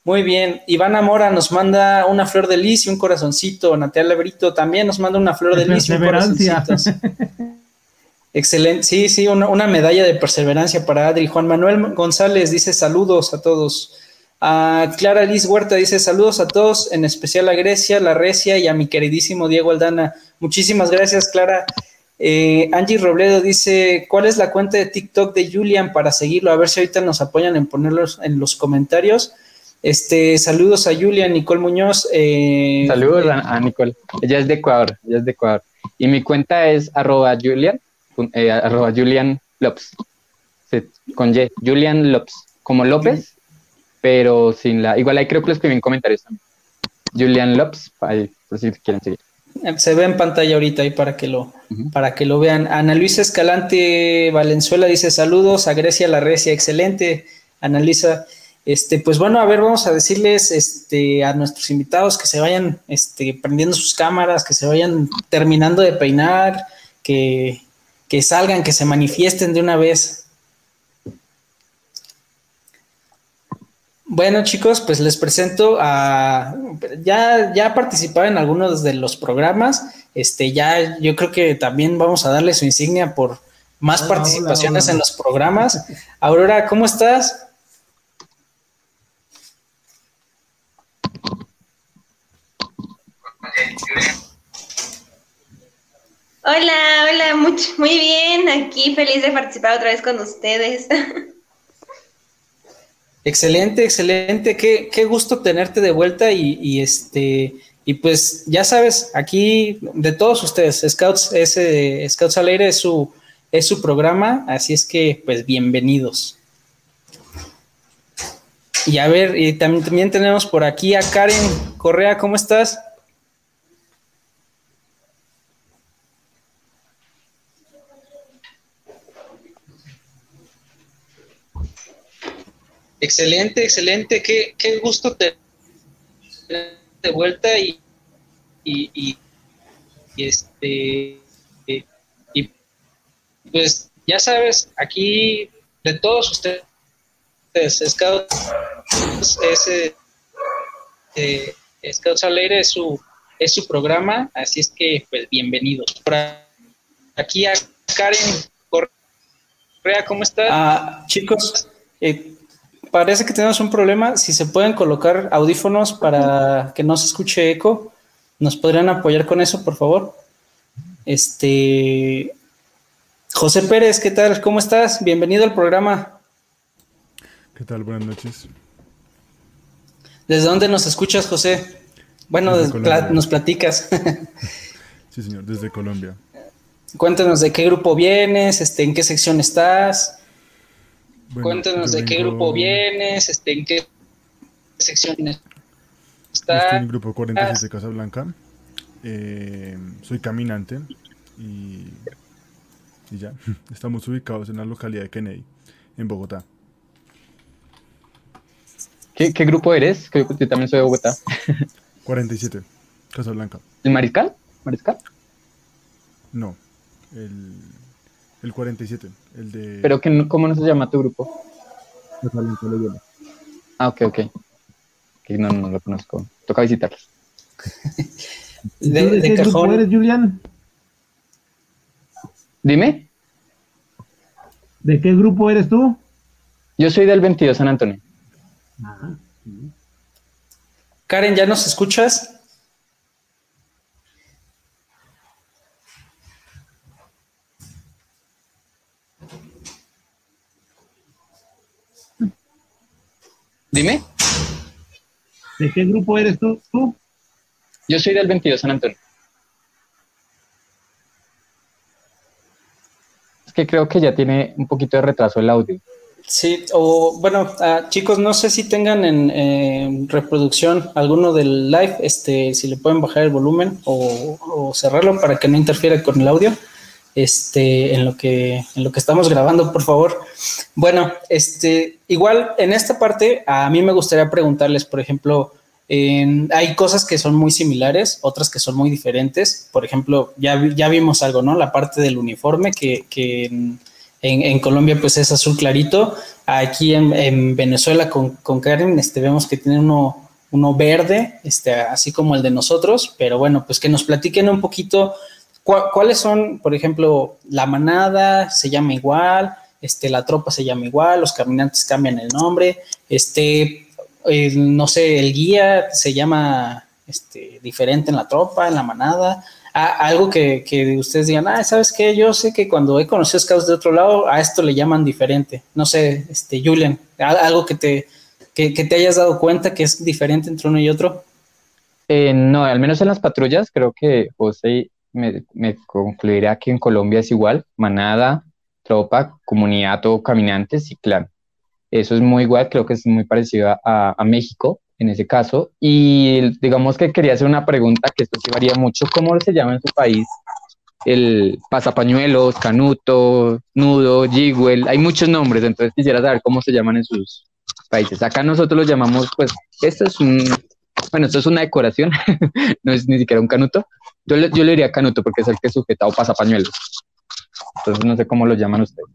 Speaker 2: Muy bien, Ivana Mora nos manda una flor de lis y un corazoncito. Natalia Brito también nos manda una flor de lis y un corazoncito. Excelente, sí, sí, una, una medalla de perseverancia para Adri. Juan Manuel González dice saludos a todos. A Clara Liz Huerta dice saludos a todos, en especial a Grecia, la Recia y a mi queridísimo Diego Aldana. Muchísimas gracias, Clara. Eh, Angie Robledo dice, ¿cuál es la cuenta de TikTok de Julian para seguirlo? A ver si ahorita nos apoyan en ponerlos en los comentarios. Este, saludos a Julian, Nicole Muñoz.
Speaker 4: Eh, saludos a, Nicole. Ella es de Ecuador, ella es de Ecuador. Y mi cuenta es arroba Julian, eh, arroba Julian López. con Y, Julian López. Como López, pero sin la. Igual ahí creo que lo escribí en comentarios también. Julian Lopes, ahí, por si quieren seguir.
Speaker 2: Se ve en pantalla ahorita ahí para que lo, para que lo vean. Ana Luisa Escalante Valenzuela dice saludos a Grecia La Recia, excelente. Ana Luisa, este, pues bueno, a ver, vamos a decirles este, a nuestros invitados que se vayan este, prendiendo sus cámaras, que se vayan terminando de peinar, que, que salgan, que se manifiesten de una vez. Bueno, chicos, pues les presento a. Ya, ya participado en algunos de los programas. Este, ya yo creo que también vamos a darle su insignia por, más participaciones en los programas. Aurora, ¿cómo estás?
Speaker 6: Hola, hola, mucho, muy bien, aquí feliz de participar otra vez con ustedes.
Speaker 2: Excelente, excelente, qué, qué gusto tenerte de vuelta y, este y pues ya sabes, aquí de todos ustedes, Scouts, ese Scouts al aire es su, es su programa, así es que pues bienvenidos. Y a ver, y también tenemos por aquí a Karen Correa, ¿cómo estás? Excelente, excelente. Qué, qué gusto te de vuelta y, y, y, este y pues ya sabes, aquí de todos ustedes, Scouts, ese eh, Scouts al aire es su, es su programa, así es que pues bienvenidos. Por aquí a Karen Correa, ¿cómo estás? Ah, chicos, eh, parece que tenemos un problema. Si se pueden colocar audífonos para que no se escuche eco, ¿nos podrían apoyar con eso, por favor? Este. José Pérez, ¿qué tal? ¿Cómo estás? Bienvenido al programa.
Speaker 7: ¿Qué tal? Buenas noches.
Speaker 2: ¿Desde dónde nos escuchas, José? Bueno, nos platicas.
Speaker 7: sí, señor, desde Colombia.
Speaker 2: Cuéntanos de qué grupo vienes, este, en qué sección estás. Cuéntanos de qué grupo vienes, este, en qué sección estás.
Speaker 7: Estoy en el grupo 47 Casablanca. Eh, soy caminante y, y ya. Estamos ubicados en la localidad de Kennedy, en Bogotá.
Speaker 4: ¿Qué, qué grupo eres? Creo que yo también soy de Bogotá.
Speaker 7: 47, Casablanca.
Speaker 4: ¿El Mariscal? ¿Mariscal?
Speaker 7: No, el el 47, el de...
Speaker 4: ¿Pero que, cómo no se llama tu grupo? Ah, ok, ok. no, no, lo conozco. Toca visitarlos.
Speaker 5: de, de, qué grupo eres, Julián?
Speaker 4: Dime.
Speaker 5: ¿De qué grupo eres tú?
Speaker 4: Yo soy del 22 San Antonio.
Speaker 2: Karen, ¿ya nos escuchas? Dime.
Speaker 5: ¿De qué grupo eres tú?
Speaker 4: Yo soy del 22 San Antonio. Es que creo que ya tiene un poquito de retraso el audio.
Speaker 2: Sí, o bueno, ah, chicos, no sé si tengan en reproducción alguno del live, este, si le pueden bajar el volumen o, o cerrarlo para que no interfiera con el audio este, en, lo que, estamos grabando, por favor. Bueno, este, igual en esta parte a mí me gustaría preguntarles, por ejemplo, hay cosas que son muy similares, otras que son muy diferentes. Por ejemplo, ya, vimos algo, ¿no? La parte del uniforme que, en, Colombia pues es azul clarito. Aquí en, en Venezuela con, con, Karen este, vemos que tiene uno, uno verde, este, así como el de nosotros. Pero bueno, pues que nos platiquen un poquito ¿Cuáles son, por ejemplo, la manada se llama igual, este, la tropa se llama igual, los caminantes cambian el nombre, este, no sé, el guía se llama este, diferente en la tropa, en la manada? algo que, ustedes digan, ah, ¿sabes qué? Yo sé que cuando he conocido scouts de otro lado, a esto le llaman diferente. No sé, este, Julian, algo que te, que, te hayas dado cuenta que es diferente entre uno y otro.
Speaker 4: Eh, no, al menos en las patrullas creo que José me, me concluirá que en Colombia es igual, manada, tropa, comunidad o caminantes y clan. Eso es muy igual, creo que es muy parecido a, a, México en ese caso. Y digamos que quería hacer una pregunta, que esto sí varía mucho, ¿cómo se llama en su país? El pasapañuelos, canuto, nudo, jigwell, hay muchos nombres, entonces quisiera saber cómo se llaman en sus países. Acá nosotros los llamamos, pues, esto es un, bueno, esto es una decoración, no es ni siquiera un canuto. Yo le, yo le diría canuto porque es el que sujeta o pasa pañuelos. Entonces no sé cómo lo llaman ustedes.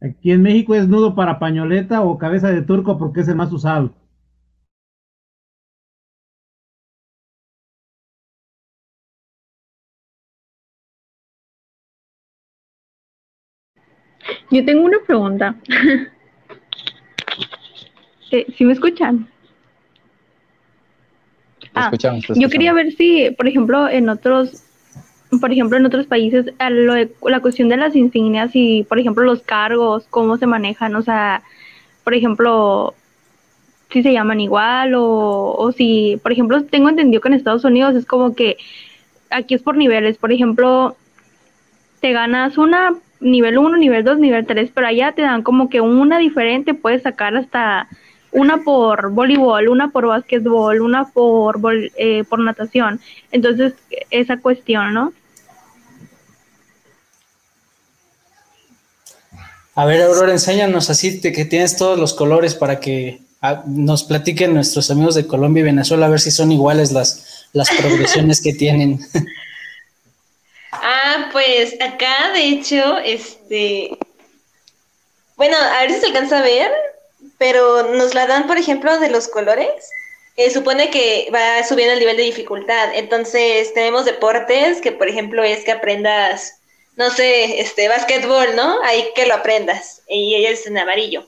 Speaker 5: Aquí en México es nudo para pañoleta o cabeza de turco porque es el más usado.
Speaker 3: Yo tengo una pregunta. Eh, ¿Sí me escuchan? Ah, yo quería ver si, por ejemplo, en otros, por ejemplo, en otros países, la cuestión de las insignias y, por ejemplo, los cargos, cómo se manejan, o sea, por ejemplo, si se llaman igual o, o si, por ejemplo, tengo entendido que en Estados Unidos es como que aquí es por niveles, por ejemplo, te ganas una nivel 1, nivel 2, nivel 3, pero allá te dan como que una diferente, puedes sacar hasta una por voleibol, una por básquetbol, una por, eh, por natación. Entonces, esa cuestión, ¿no?
Speaker 2: A ver, Aurora, enséñanos así que tienes todos los colores para que ah, nos platiquen nuestros amigos de Colombia y Venezuela a ver si son iguales las, las progresiones que tienen.
Speaker 6: Ah, pues acá, de hecho, este. Bueno, a ver si se alcanza a ver, pero nos la dan, por ejemplo, de los colores. Supone que va subiendo el nivel de dificultad. Entonces, tenemos deportes que, por ejemplo, es que aprendas, no sé, este, básquetbol, ¿no? Ahí que lo aprendas. Y ella es en amarillo.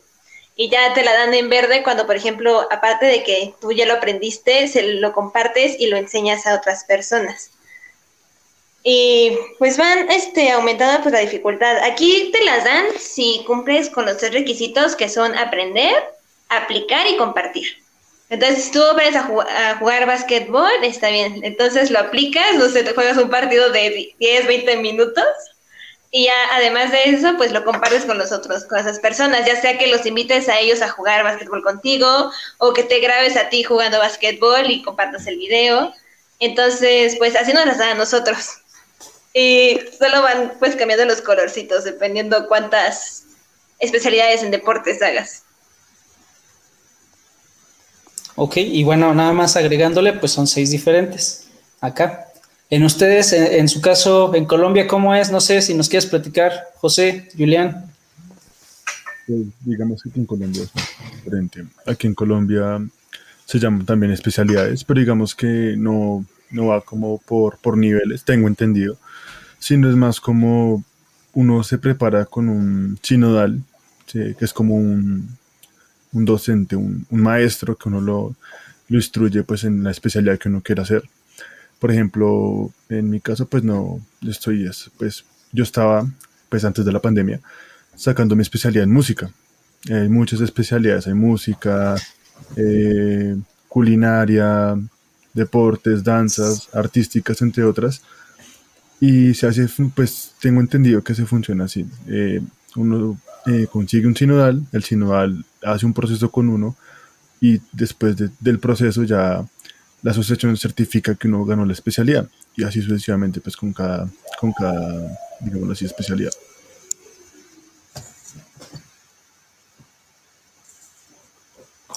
Speaker 6: Y ya te la dan en verde cuando, por ejemplo, aparte de que tú ya lo aprendiste, se lo compartes y lo enseñas a otras personas. Y pues van este, aumentando pues, la dificultad. Aquí te las dan si cumples con los tres requisitos que son aprender, aplicar y compartir. Entonces, si tú aprendes a, jugar, básquetbol, está bien. Entonces lo aplicas, no sé, te juegas un partido de 10, 20 minutos y ya, además de eso, pues lo compartes con los otros, con esas personas, ya sea que los invites a ellos a jugar básquetbol contigo o que te grabes a ti jugando básquetbol y compartas el video. Entonces, pues así nos las dan a nosotros. Y solo van pues cambiando los colorcitos dependiendo cuántas especialidades en deportes hagas.
Speaker 2: Ok, y bueno, nada más agregándole, pues son seis diferentes acá. En ustedes, en, su caso, en Colombia, ¿cómo es? No sé si nos quieres platicar, José, Julián.
Speaker 7: Pues, digamos que en Colombia es diferente. Aquí en Colombia se llaman también especialidades, pero digamos que no, no va como por, por niveles, tengo entendido sino es más como uno se prepara con un sinodal, que es como un, docente, un, maestro que uno lo, instruye pues en la especialidad que uno quiera hacer. Por ejemplo, en mi caso pues no, estoy, pues yo estaba pues antes de la pandemia sacando mi especialidad en música. Hay muchas especialidades, hay música, eh, culinaria, deportes, danzas, artísticas, entre otras y se hace, pues tengo entendido que se funciona así. Eh, uno eh, consigue un sinodal, el sinodal hace un proceso con uno y después del proceso ya la asociación certifica que uno ganó la especialidad y así sucesivamente pues con cada, con cada digamos así, especialidad.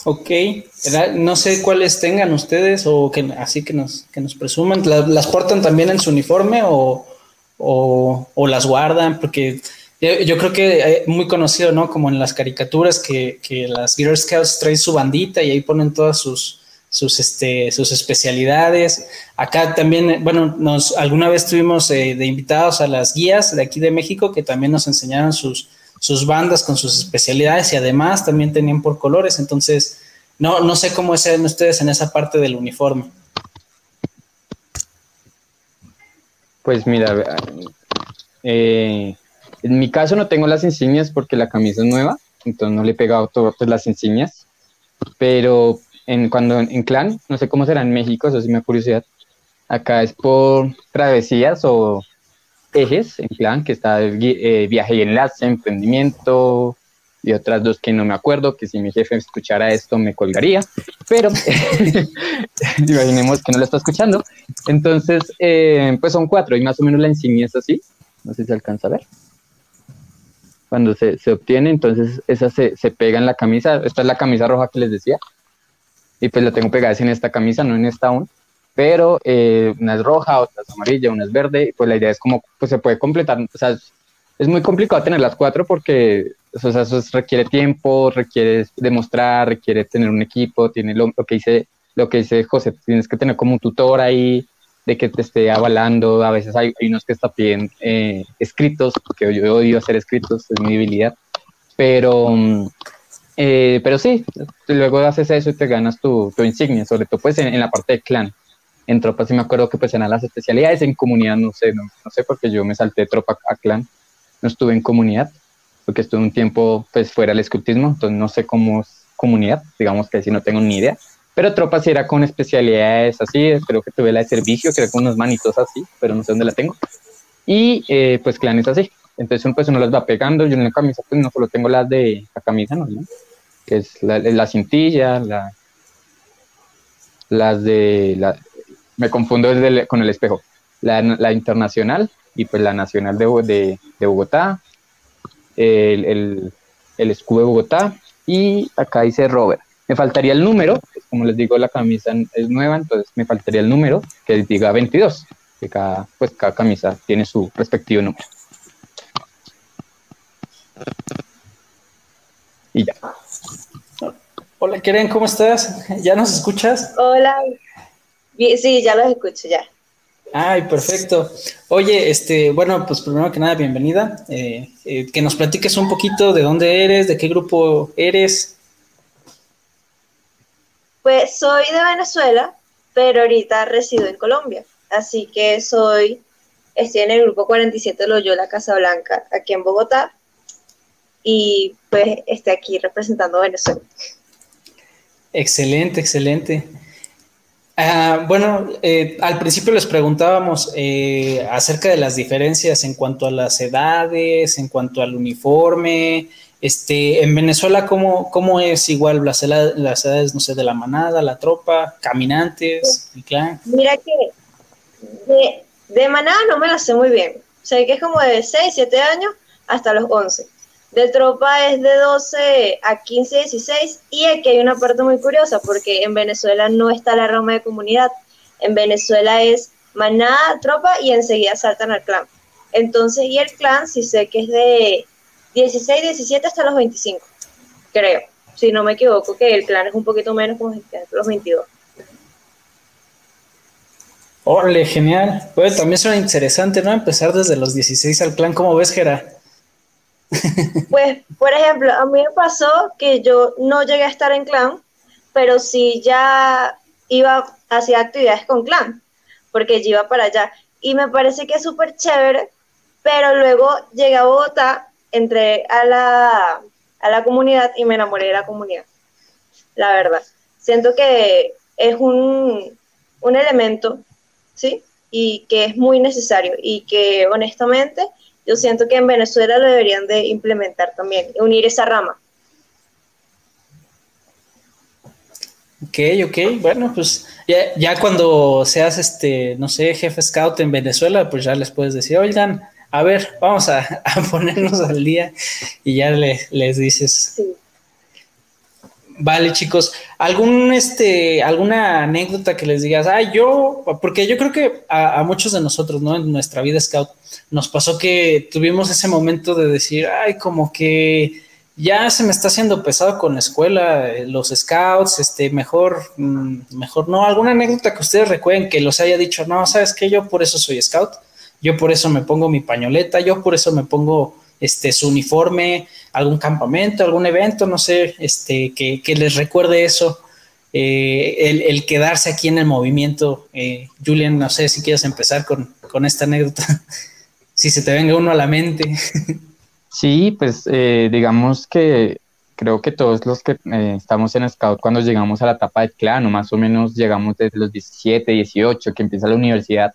Speaker 2: Ok, no sé cuáles tengan ustedes o que así que nos, que nos presuman. ¿Las, portan también en su uniforme o, las guardan? Porque yo, creo que es eh, muy conocido, ¿no? Como en las caricaturas que, las Girl Scouts traen su bandita y ahí ponen todas sus, sus, este, sus especialidades. Acá también, bueno, nos alguna vez tuvimos eh, de invitados a las guías de aquí de México que también nos enseñaron sus sus bandas con sus especialidades y además también tenían por colores, entonces no, no sé cómo sean ustedes en esa parte del uniforme.
Speaker 4: Pues mira, eh, en mi caso no tengo las insignias porque la camisa es nueva, entonces no le he pegado todas las insignias, pero en, cuando en clan, no sé cómo será en México, eso sí me da curiosidad, acá es por travesías o ejes, en plan, que está eh, viaje y enlace, emprendimiento y otras dos que no me acuerdo, que si mi jefe escuchara esto me colgaría, pero imaginemos que no lo está escuchando. Entonces, eh, pues son cuatro y más o menos la insignia es así, no sé si se alcanza a ver. Cuando se, se obtiene, entonces esa se, se pega en la camisa, esta es la camisa roja que les decía, y pues la tengo pegada en esta camisa, no en esta aún pero eh, una es roja, otra es amarilla, una es verde, pues la idea es como, pues se puede completar, o sea, es, muy complicado tener las cuatro porque o sea, eso requiere tiempo, requiere demostrar, requiere tener un equipo, tiene lo, que dice, lo que dice José, tienes que tener como un tutor ahí, de que te esté avalando, a veces hay, unos que están piden eh, escritos, porque yo odio hacer escritos, es mi debilidad, pero, eh, pero sí, luego haces eso y te ganas tu insignia, sobre todo pues en, la parte de clan. En tropa sí me acuerdo que pues eran las especialidades, en comunidad no sé, no, no sé porque yo me salté tropa a clan, no estuve en comunidad, porque estuve un tiempo pues fuera del escultismo, entonces no sé cómo es comunidad, digamos que así no tengo ni idea. Pero tropa sí era con especialidades así, creo que tuve la de servicio, que era con unos manitos así, pero no sé dónde la tengo. Y eh, pues clanes así. Entonces pues uno las va pegando, yo en la camisa pues no solo tengo las de la camisa, ¿no? Que es la, la cintilla, la, las de, la, me confundo con el espejo, la, la, internacional y pues la nacional de, de, de Bogotá, el, el, el escudo de Bogotá y acá dice Robert. Me faltaría el número, pues, como les digo, la camisa es nueva, entonces me faltaría el número que diga 22, que cada, pues, cada camisa tiene su respectivo número. Y ya.
Speaker 2: Hola, Keren, ¿cómo estás? ¿Ya nos escuchas?
Speaker 8: Hola. Sí, ya los escucho, ya.
Speaker 2: Ay, perfecto. Oye, este, bueno, pues primero que nada, bienvenida. Eh, eh, que nos platiques un poquito de dónde eres, de qué grupo eres.
Speaker 8: Pues soy de Venezuela, pero ahorita resido en Colombia. Así que soy, estoy en el grupo 47 Loyola Casablanca, aquí en Bogotá. Y pues estoy aquí representando a Venezuela.
Speaker 2: Excelente, excelente. Ah, bueno, eh, al principio les preguntábamos eh, acerca de las diferencias en cuanto a las edades, en cuanto al uniforme. Este, en Venezuela, ¿cómo, cómo es igual las, las edades, no sé, de la manada, la tropa, caminantes, el clan?
Speaker 8: Mira que de, de manada no me la sé muy bien. O sea, que es como de 6, 7 años hasta los 11. De tropa es de 12 a 15, 16 y aquí hay una parte muy curiosa porque en Venezuela no está la rama de comunidad. En Venezuela es manada, tropa y enseguida saltan al clan. Entonces, y el clan sí sé que es de 16, 17 hasta los 25, creo. Si no me equivoco, que el clan es un poquito menos como los 22.
Speaker 2: Órale, genial. Pues también suena interesante, ¿no? Empezar desde los 16 al clan. ¿Cómo ves, Gera?
Speaker 8: Pues, por ejemplo, a mí me pasó que yo no llegué a estar en clan, pero sí ya iba hacia actividades con clan, porque yo iba para allá. Y me parece que es súper chévere, pero luego llegué a Bogotá, entré a la, a la comunidad y me enamoré de la comunidad, la verdad. Siento que es un, un elemento, ¿sí? Y que es muy necesario y que honestamente yo siento que en Venezuela lo deberían de implementar también, unir esa rama.
Speaker 2: Ok, ok, bueno, pues ya, ya, cuando seas, este, no sé, jefe scout en Venezuela, pues ya les puedes decir, oigan, a ver, vamos a, ponernos al día y ya les dices. Sí. Vale, chicos, ¿algún este alguna anécdota que les digas? Ah, yo, porque yo creo que a, muchos de nosotros, ¿no? En nuestra vida scout nos pasó que tuvimos ese momento de decir, ay, como que ya se me está haciendo pesado con la escuela, eh, los scouts, este, mejor, mm, mejor no. ¿Alguna anécdota que ustedes recuerden que los haya dicho, no, sabes que yo por eso soy scout, yo por eso me pongo mi pañoleta, yo por eso me pongo este, su uniforme, algún campamento, algún evento, no sé, este, que, les recuerde eso, eh, el, quedarse aquí en el movimiento. Eh, Julian, no sé si quieres empezar con, esta anécdota, si se te venga uno a la mente.
Speaker 4: Sí, pues eh, digamos que creo que todos los que estamos en Scout cuando llegamos a la etapa de clan, o más o menos llegamos desde los 17, 18, que empieza la universidad,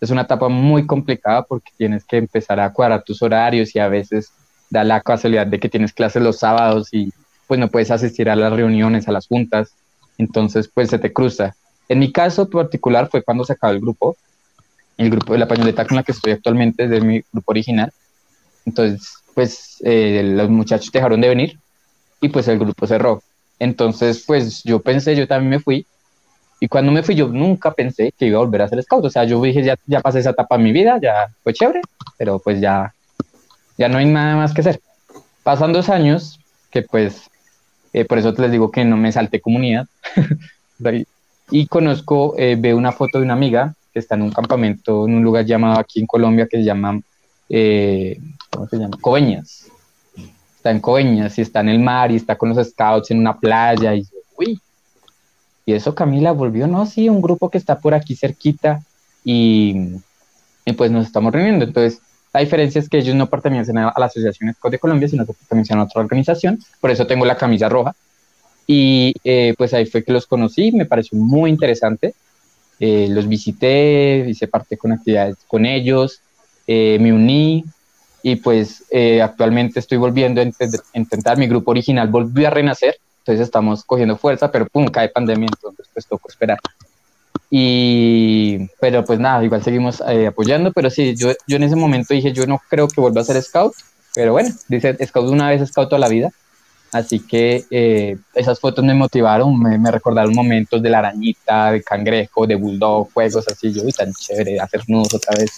Speaker 4: es una etapa muy complicada porque tienes que empezar a cuadrar tus horarios y a veces da la casualidad de que tienes clases los sábados y pues no puedes asistir a las reuniones, a las juntas, entonces pues se te cruza. En mi caso particular fue cuando se acabó el grupo, el grupo de la pañoleta con la que estoy actualmente es de mi grupo original, entonces pues eh, los muchachos dejaron de venir y pues el grupo cerró. Entonces pues yo pensé, yo también me fui y cuando me fui, yo nunca pensé que iba a volver a ser scout. O sea, yo dije, ya, ya pasé esa etapa en mi vida, ya fue chévere, pero pues ya, ya no hay nada más que hacer. Pasan dos años, que pues, eh, por eso les digo que no me salté comunidad. y conozco, eh, veo una foto de una amiga que está en un campamento en un lugar llamado aquí en Colombia que se llama, eh, ¿cómo se llama? Coveñas. Está en Coveñas y está en el mar y está con los scouts en una playa y, uy, y eso Camila volvió, no, sí, un grupo que está por aquí cerquita y, y pues nos estamos reuniendo. Entonces, la diferencia es que ellos no pertenecen a, la Asociación Scout de Colombia, sino que pertenecen a otra organización, por eso tengo la camisa roja. Y eh, pues ahí fue que los conocí, me pareció muy interesante. Eh, los visité, hice parte con actividades con ellos, eh, me uní y pues actualmente estoy volviendo a intentar, mi grupo original volvió a renacer, entonces estamos cogiendo fuerza, pero pum, cae pandemia, entonces pues tocó esperar. Y, pero pues nada, igual seguimos apoyando, pero sí, yo, yo en ese momento dije, yo no creo que vuelva a ser scout, pero bueno, dice scout una vez, scout toda la vida. Así que eh, esas fotos me motivaron, me, recordaron momentos de la arañita, de cangrejo, de bulldog, juegos así. Yo, uy, tan chévere, hacer nudos otra vez.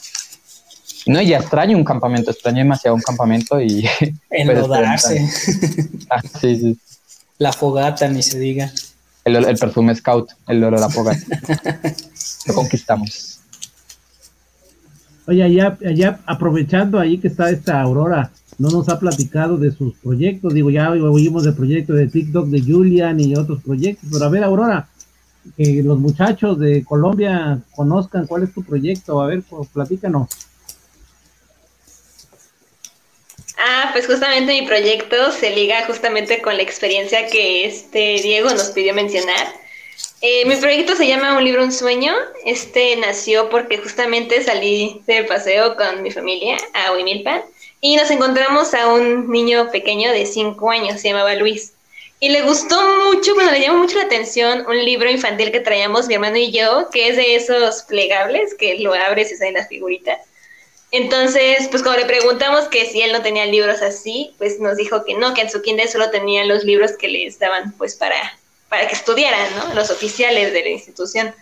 Speaker 4: No, ya extraño un campamento, extraño demasiado un campamento y.
Speaker 2: Enlodarse.
Speaker 4: ah, sí, sí.
Speaker 2: La fogata, ni se diga.
Speaker 4: El, el perfume scout, el olor a la fogata. Lo conquistamos.
Speaker 5: Oye, allá, allá aprovechando ahí que está esta aurora, no nos ha platicado de sus proyectos. Digo, ya oímos del proyecto de TikTok de Julian y otros proyectos, pero a ver, Aurora, que los muchachos de Colombia conozcan cuál es tu proyecto. A ver, pues, platícanos.
Speaker 6: Ah, pues justamente mi proyecto se liga justamente con la experiencia que este Diego nos pidió mencionar. Eh, mi proyecto se llama Un libro, un sueño. Este nació porque justamente salí de paseo con mi familia a Huimilpan y nos encontramos a un niño pequeño de 5 años, se llamaba Luis. Y le gustó mucho, bueno, le llamó mucho la atención un libro infantil que traíamos mi hermano y yo, que es de esos plegables, que lo abres y salen las figuritas. Entonces, pues cuando le preguntamos que si él no tenía libros así, pues nos dijo que no, que en su kinder solo tenía los libros que les daban pues para, para que estudiaran, ¿no? Los oficiales de la institución.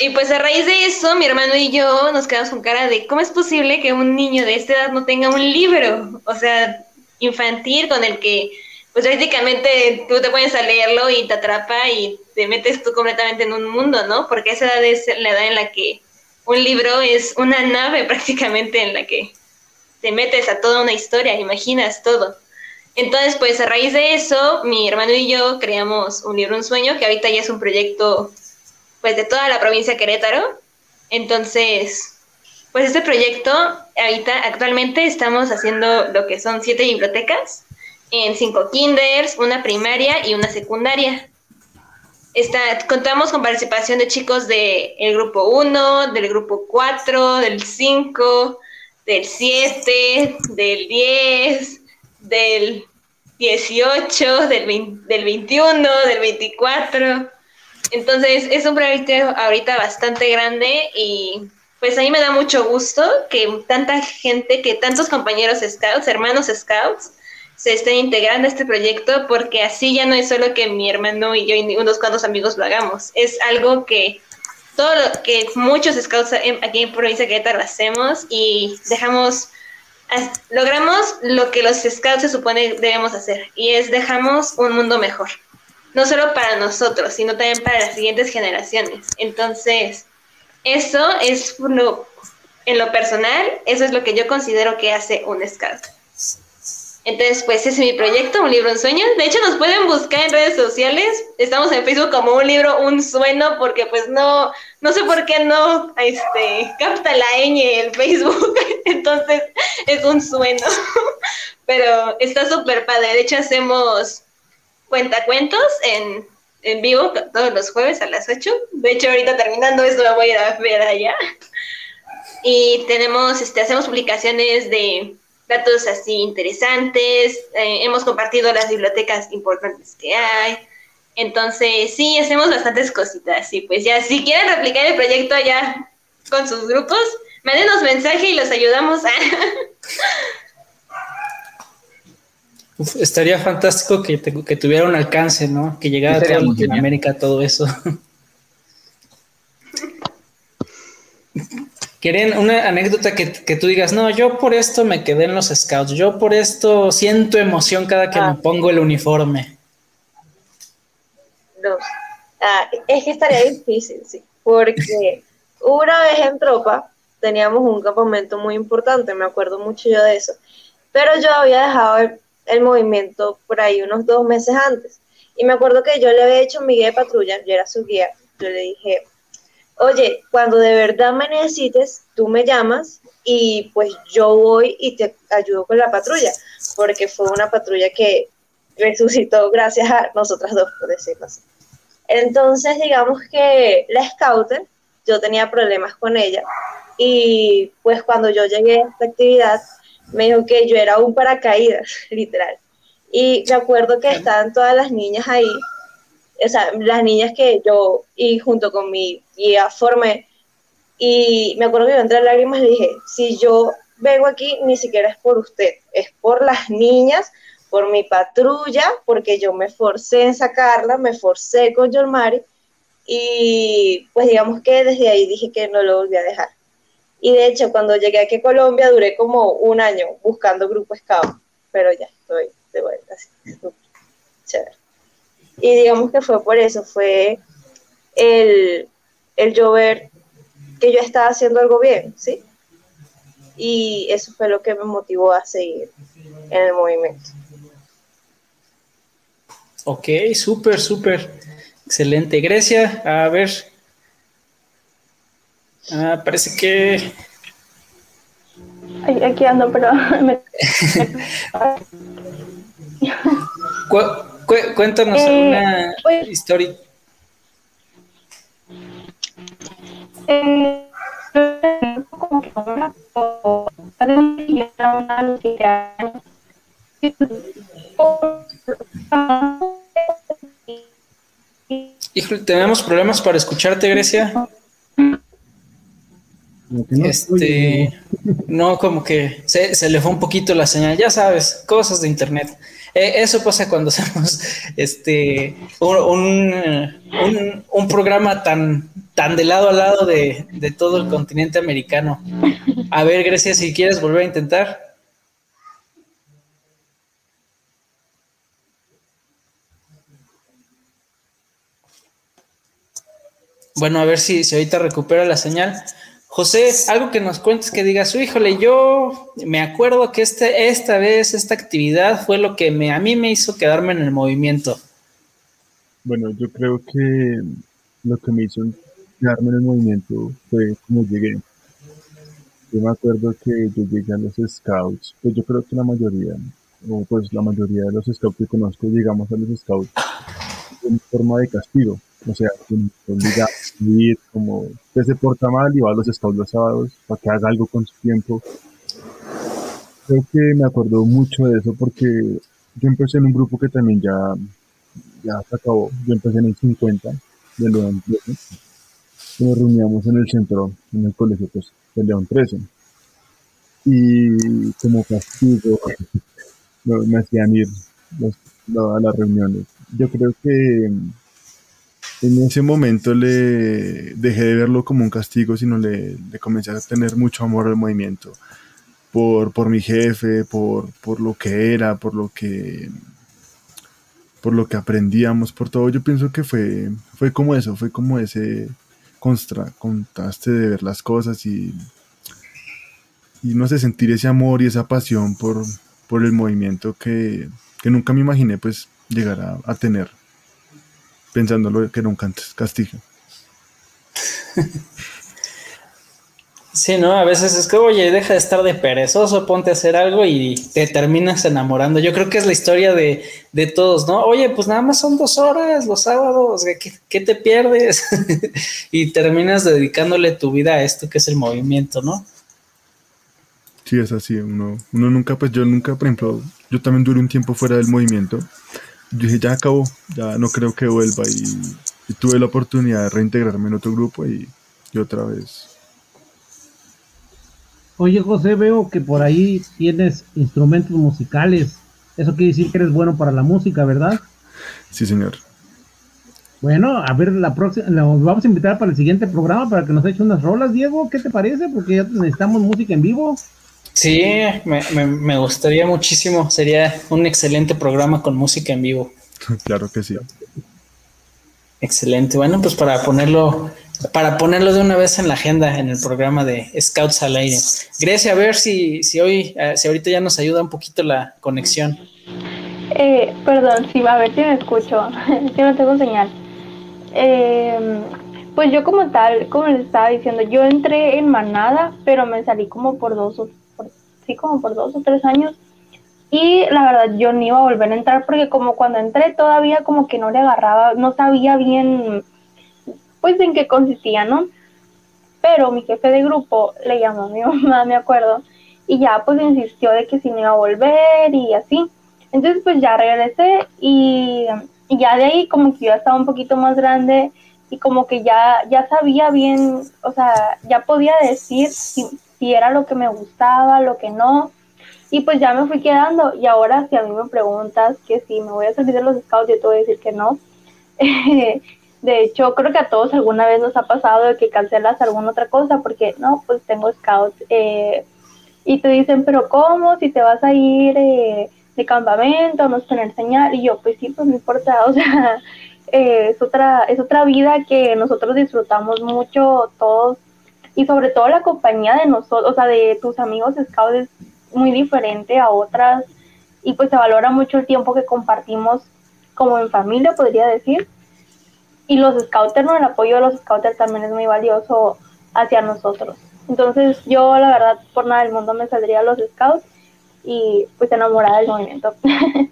Speaker 6: Y pues a raíz de eso, mi hermano y yo nos quedamos con cara de cómo es posible que un niño de esta edad no tenga un libro, o sea, infantil con el que pues prácticamente tú te pones a leerlo y te atrapa y te metes tú completamente en un mundo, ¿no? Porque esa edad es la edad en la que un libro es una nave prácticamente en la que te metes a toda una historia, imaginas todo. Entonces, pues a raíz de eso, mi hermano y yo creamos un libro, un sueño, que ahorita ya es un proyecto pues de toda la provincia de Querétaro. Entonces, pues este proyecto, ahorita actualmente estamos haciendo lo que son siete bibliotecas en cinco kinders, una primaria y una secundaria. Está, contamos con participación de chicos del grupo 1, del grupo 4, del 5, del 7, del 10, del 18, del, del 21, del 24. Entonces es un proyecto ahorita bastante grande y pues a mí me da mucho gusto que tanta gente, que tantos compañeros scouts, hermanos scouts, se estén integrando a este proyecto porque así ya no es solo que mi hermano y yo y unos cuantos amigos lo hagamos, es algo que todo que muchos scouts aquí en provincia de Querétaro hacemos y dejamos logramos lo que los scouts se supone debemos hacer y es dejamos un mundo mejor no solo para nosotros, sino también para las siguientes generaciones. Entonces, eso es en lo personal, eso es lo que yo considero que hace un scout. Entonces, pues ese es mi proyecto, un libro, un sueño. De hecho, nos pueden buscar en redes sociales. Estamos en Facebook como un libro, un sueño, porque pues no, no sé por qué no, este, capta la ñ el Facebook. Entonces, es un sueño. Pero está súper padre. De hecho, hacemos cuentacuentos en, en vivo todos los jueves a las 8. De hecho, ahorita terminando esto me voy a ir a ver allá. Y tenemos, este, hacemos publicaciones de datos así interesantes, eh, hemos compartido las bibliotecas importantes que hay. Entonces, sí, hacemos bastantes cositas. Y pues ya, si quieren replicar el proyecto allá con sus grupos, mándenos mensaje y los ayudamos. A...
Speaker 2: estaría fantástico que, que, tuviera un alcance, ¿no? Que llegara a toda Latinoamérica todo eso. ¿Quieren una anécdota que, tú digas, no, yo por esto me quedé en los scouts, yo por esto siento emoción cada que me ah. pongo el uniforme?
Speaker 6: No, ah, es que estaría difícil, sí, porque
Speaker 8: una vez en tropa teníamos un campamento muy importante, me acuerdo mucho yo de eso, pero yo había dejado el, el movimiento por ahí unos dos meses antes. Y me acuerdo que yo le había hecho mi guía de patrulla, yo era su guía, yo le dije, oye, cuando de verdad me necesites, tú me llamas y pues yo voy y te ayudo con la patrulla, porque fue una patrulla que resucitó gracias a nosotras dos, por decirlo así. Entonces, digamos que la scouter, yo tenía problemas con ella y pues cuando yo llegué a esta actividad, me dijo que yo era un paracaídas, literal. Y me acuerdo que estaban todas las niñas ahí, o sea, las niñas que yo, y junto con mi guía formé, y me acuerdo que yo entre lágrimas dije, si yo vengo aquí, ni siquiera es por usted, es por las niñas, por mi patrulla, porque yo me forcé en sacarla, me forcé con Mari y pues digamos que desde ahí dije que no lo volví a dejar. Y de hecho, cuando llegué aquí a Colombia, duré como un año buscando grupo scout, pero ya estoy de vuelta, así, chévere. Y digamos que fue por eso, fue el, el yo ver que yo estaba haciendo algo bien, ¿sí? Y eso fue lo que me motivó a seguir en el movimiento.
Speaker 2: Ok, súper, súper. Excelente. Grecia, a ver. Ah, parece que.
Speaker 3: aquí ando, pero.
Speaker 2: cuéntanos eh, una pues, historia.
Speaker 3: Eh, como que
Speaker 2: Híjole, tenemos problemas para escucharte, Grecia. Este, no, como que se, le fue un poquito la señal, ya sabes, cosas de internet. Eh, eso pasa cuando hacemos este un, un, programa tan, tan de lado a lado de, de todo el continente americano. A ver, Grecia, si quieres volver a intentar. Bueno, a ver si, si ahorita recupera la señal. José, algo que nos cuentes que digas, híjole, yo me acuerdo que este, esta vez, esta actividad fue lo que me, a mí me hizo quedarme en el movimiento.
Speaker 7: Bueno, yo creo que lo que me hizo quedarme en el movimiento fue como llegué. Yo me acuerdo que yo llegué a los scouts, pues yo creo que la mayoría, o pues la mayoría de los scouts que conozco llegamos a los scouts en forma de castigo o sea, obliga a ir como que se porta mal y va a los scouts los sábados para que haga algo con su tiempo. Creo que me acuerdo mucho de eso porque yo empecé en un grupo que también ya, ya se acabó. Yo empecé en el 50 de León 13. Nos reuníamos en el centro, en el colegio pues, de León 13. Y como castigo me hacían ir a las reuniones. Yo creo que en ese momento le dejé de verlo como un castigo, sino le, comencé a tener mucho amor al movimiento. Por, por mi jefe, por, por lo que era, por lo que por lo que aprendíamos, por todo. Yo pienso que fue, fue como eso, fue como ese contraste de ver las cosas y, y no sé, sentir ese amor y esa pasión por, por el movimiento que, que nunca me imaginé pues llegar a tener pensándolo que nunca antes castigo.
Speaker 2: Sí, ¿no? A veces es que, oye, deja de estar de perezoso, ponte a hacer algo y te terminas enamorando. Yo creo que es la historia de, todos, ¿no? Oye, pues nada más son dos horas los sábados, ¿qué, te pierdes? y terminas dedicándole tu vida a esto que es el movimiento, ¿no?
Speaker 7: Sí, es así. Uno, uno nunca, pues yo nunca, por ejemplo, yo también duré un tiempo fuera del movimiento yo dije, ya acabó, ya no creo que vuelva y, tuve la oportunidad de reintegrarme en otro grupo y, otra vez.
Speaker 5: Oye José, veo que por ahí tienes instrumentos musicales. Eso quiere decir que eres bueno para la música, ¿verdad?
Speaker 7: Sí, señor.
Speaker 5: Bueno, a ver, la próxima, vamos a invitar para el siguiente programa para que nos eche unas rolas, Diego. ¿Qué te parece? Porque ya necesitamos música en vivo.
Speaker 2: Sí, me, gustaría muchísimo. Sería un excelente programa con música en vivo.
Speaker 7: Claro que sí.
Speaker 2: Excelente. Bueno, pues para ponerlo para ponerlo de una vez en la agenda en el programa de Scouts al aire. Grecia, a ver si, si hoy, eh, si ahorita ya nos ayuda un poquito la conexión.
Speaker 3: Eh, perdón, sí, a ver si me escucho, si no tengo señal. Eh, pues yo como tal, como les estaba diciendo, yo entré en manada, pero me salí como por dos, o, sí, como por dos o tres años. Y la verdad yo no iba a volver a entrar porque como cuando entré todavía como que no le agarraba, no sabía bien pues en qué consistía, ¿no? Pero mi jefe de grupo le llamó a mi mamá, me acuerdo, y ya pues insistió de que si me iba a volver y así. Entonces pues ya regresé y, ya de ahí como que yo estaba un poquito más grande y como que ya, ya sabía bien, o sea, ya podía decir si, si era lo que me gustaba, lo que no. Y pues ya me fui quedando y ahora si a mí me preguntas que si me voy a salir de los scouts, yo te voy a decir que no. De hecho, creo que a todos alguna vez nos ha pasado de que cancelas alguna otra cosa porque, no, pues tengo scouts. Eh, y te dicen, pero ¿cómo? Si te vas a ir eh, de campamento, no tener señal. Y yo, pues sí, pues no importa. O sea, eh, es, otra, es otra vida que nosotros disfrutamos mucho todos. Y sobre todo la compañía de nosotros, o sea, de tus amigos scouts es muy diferente a otras. Y pues se valora mucho el tiempo que compartimos como en familia, podría decir y los scouters, ¿no? el apoyo de los scouters también es muy valioso hacia nosotros. Entonces yo la verdad por nada del mundo me saldría a los scouts y pues enamorada del movimiento.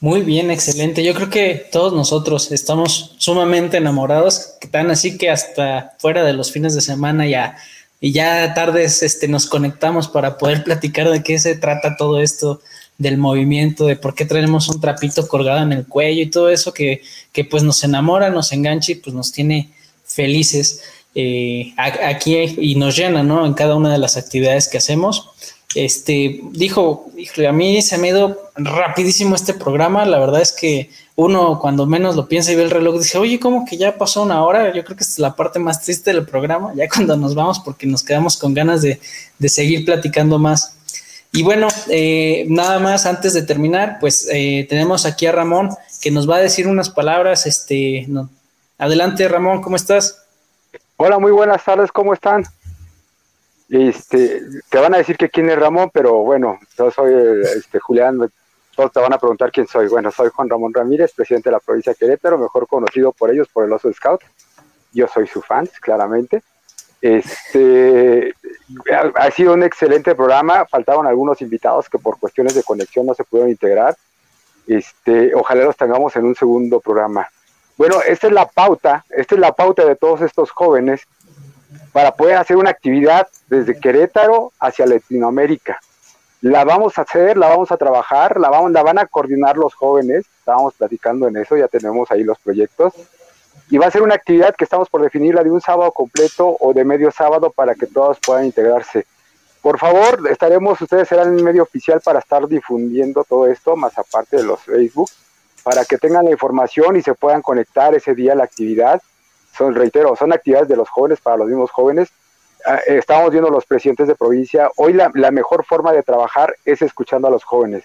Speaker 2: Muy bien, excelente. Yo creo que todos nosotros estamos sumamente enamorados, tan así que hasta fuera de los fines de semana ya y ya tardes este, nos conectamos para poder platicar de qué se trata todo esto del movimiento, de por qué tenemos un trapito colgado en el cuello y todo eso que, que pues nos enamora, nos engancha y pues nos tiene felices eh, aquí y nos llena, ¿no? En cada una de las actividades que hacemos. Este, dijo, a mí se me ha ido rapidísimo este programa, la verdad es que uno cuando menos lo piensa y ve el reloj dice, oye, ¿cómo que ya pasó una hora? Yo creo que es la parte más triste del programa, ya cuando nos vamos porque nos quedamos con ganas de, de seguir platicando más. Y bueno, eh, nada más antes de terminar, pues eh, tenemos aquí a Ramón que nos va a decir unas palabras. Este. Adelante, Ramón, ¿cómo estás?
Speaker 9: Hola, muy buenas tardes, ¿cómo están? Este, te van a decir que quién es Ramón, pero bueno, yo soy este, Julián, todos te van a preguntar quién soy. Bueno, soy Juan Ramón Ramírez, presidente de la provincia de Querétaro, mejor conocido por ellos por el Oso Scout. Yo soy su fan, claramente. Este, ha, sido un excelente programa. Faltaron algunos invitados que por cuestiones de conexión no se pudieron integrar. Este, ojalá los tengamos en un segundo programa. Bueno, esta es la pauta, esta es la pauta de todos estos jóvenes para poder hacer una actividad desde Querétaro hacia Latinoamérica. La vamos a hacer, la vamos a trabajar, la, vamos, la van a coordinar los jóvenes. Estábamos platicando en eso, ya tenemos ahí los proyectos y va a ser una actividad que estamos por definirla de un sábado completo o de medio sábado para que todos puedan integrarse. Por favor, estaremos, ustedes serán el medio oficial para estar difundiendo todo esto, más aparte de los Facebook, para que tengan la información y se puedan conectar ese día a la actividad. Son, reitero, son actividades de los jóvenes para los mismos jóvenes. Ah, estamos viendo los presidentes de provincia. Hoy la, mejor forma de trabajar es escuchando a los jóvenes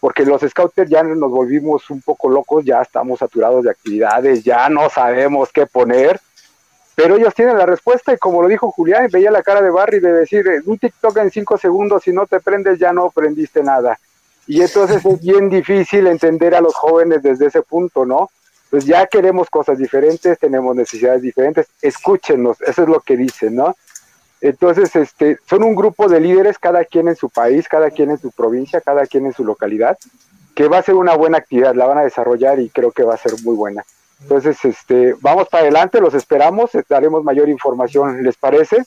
Speaker 9: porque los scouters ya nos volvimos un poco locos, ya estamos saturados de actividades, ya no sabemos qué poner, pero ellos tienen la respuesta y como lo dijo Julián, veía la cara de Barry de decir, un TikTok en cinco segundos, si no te prendes ya no aprendiste nada. Y entonces es bien difícil entender a los jóvenes desde ese punto, ¿no? Pues ya queremos cosas diferentes, tenemos necesidades diferentes, escúchenos, eso es lo que dicen, ¿no? Entonces, este, son un grupo de líderes, cada quien en su país, cada quien en su provincia, cada quien en su localidad, que va a ser una buena actividad, la van a desarrollar y creo que va a ser muy buena. Entonces, este, vamos para adelante, los esperamos, daremos mayor información, ¿les parece?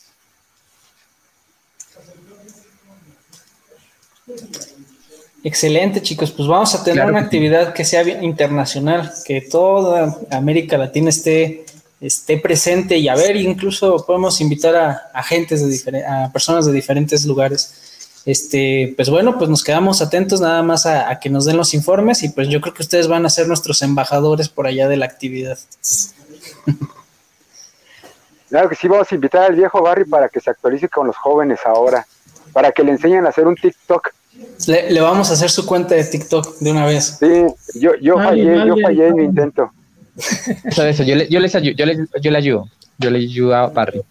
Speaker 2: Excelente, chicos. Pues vamos a tener una actividad que sea internacional, que toda América Latina esté esté presente y a ver, incluso podemos invitar a, agentes de a personas de diferentes lugares. Este, pues bueno, pues nos quedamos atentos nada más a, que nos den los informes y pues yo creo que ustedes van a ser nuestros embajadores por allá de la actividad.
Speaker 9: Claro que sí, vamos a invitar al viejo Barry para que se actualice con los jóvenes ahora, para que le enseñen a hacer un TikTok.
Speaker 2: Le, le vamos a hacer su cuenta de TikTok de una vez.
Speaker 9: Sí, yo, yo fallé, yo fallé en mi intento.
Speaker 4: Eso, eso, yo, le, yo, les ayudo, yo, le, yo le ayudo, yo le ayudo a Barry.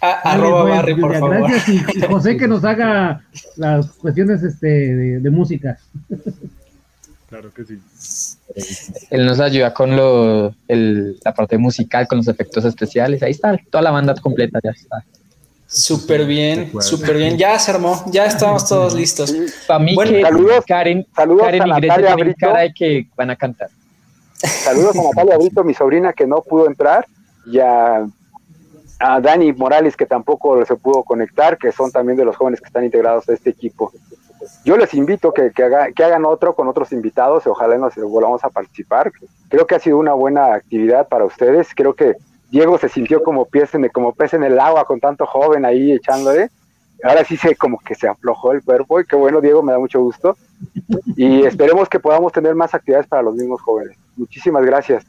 Speaker 2: arroba Barry, por favor.
Speaker 5: Gracias y, José que nos haga las cuestiones este, de, música.
Speaker 7: Claro que sí.
Speaker 4: Él nos ayuda con lo, el, la parte musical, con los efectos especiales. Ahí está, toda la banda completa, ya está.
Speaker 2: Súper bien, súper bien. Ya se armó, ya estamos todos listos.
Speaker 4: Para mí que saludos, Karen, saludos Karen a Natalia Brito. cara de que van a cantar.
Speaker 9: Saludos a Natalia Brito, mi sobrina que no pudo entrar, y a, Dani Morales que tampoco se pudo conectar, que son también de los jóvenes que están integrados a este equipo. Yo les invito que, que, que hagan otro con otros invitados y ojalá nos volvamos a participar. Creo que ha sido una buena actividad para ustedes. Creo que Diego se sintió como pez en, como pez en el agua con tanto joven ahí echándole. Ahora sí se como que se aflojó el cuerpo y qué bueno, Diego, me da mucho gusto. Y esperemos que podamos tener más actividades para los mismos jóvenes. Muchísimas gracias.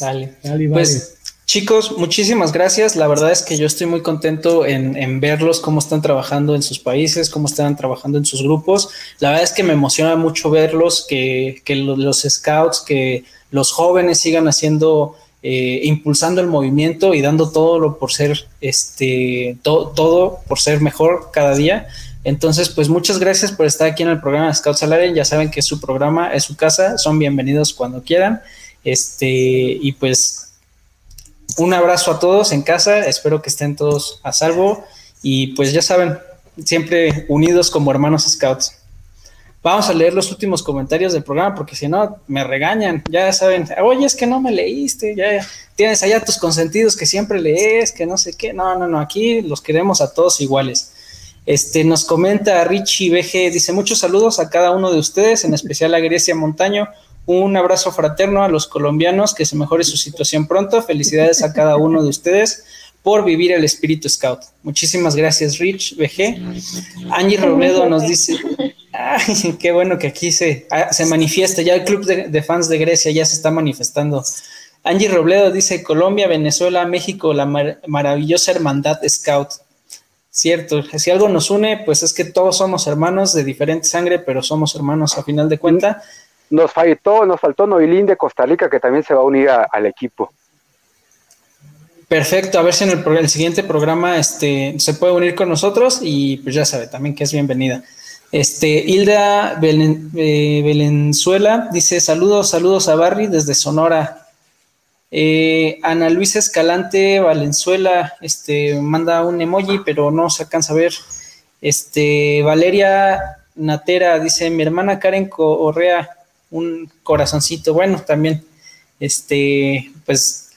Speaker 2: Dale. Pues chicos, muchísimas gracias. La verdad es que yo estoy muy contento en, verlos, cómo están trabajando en sus países, cómo están trabajando en sus grupos. La verdad es que me emociona mucho verlos, que, que los scouts, que los jóvenes sigan haciendo eh, impulsando el movimiento y dando todo lo por ser, este, todo por ser mejor cada día. Entonces, pues muchas gracias por estar aquí en el programa de Scouts Salarian. Ya saben que su programa, es su casa, son bienvenidos cuando quieran. Este, y pues un abrazo a todos en casa, espero que estén todos a salvo y pues ya saben, siempre unidos como hermanos Scouts. Vamos a leer los últimos comentarios del programa porque si no me regañan. Ya saben, oye, es que no me leíste, ya tienes allá tus consentidos que siempre lees, que no sé qué. No, no, no, aquí los queremos a todos iguales. Este nos comenta Richie BG, dice muchos saludos a cada uno de ustedes, en especial a Grecia Montaño. Un abrazo fraterno a los colombianos, que se mejore su situación pronto. Felicidades a cada uno de ustedes por vivir el espíritu scout. Muchísimas gracias, Rich BG. Angie Robledo nos dice, Ay, qué bueno que aquí se, ah, se manifiesta. Ya el club de, fans de Grecia ya se está manifestando. Angie Robledo dice Colombia, Venezuela, México, la maravillosa hermandad Scout. Cierto, si algo nos une, pues es que todos somos hermanos de diferente sangre, pero somos hermanos a final de cuenta.
Speaker 9: Nos faltó, nos faltó Noilín de Costa Rica, que también se va a unir al equipo.
Speaker 2: Perfecto, a ver si en el, el, siguiente programa este, se puede unir con nosotros y pues ya sabe también que es bienvenida. Este, Hilda eh, Belenzuela dice saludos, saludos a Barry desde Sonora. Eh, Ana Luisa Escalante Valenzuela, este, manda un emoji, pero no se alcanza a ver. Este, Valeria Natera dice, mi hermana Karen Correa, un corazoncito. Bueno, también, este, pues,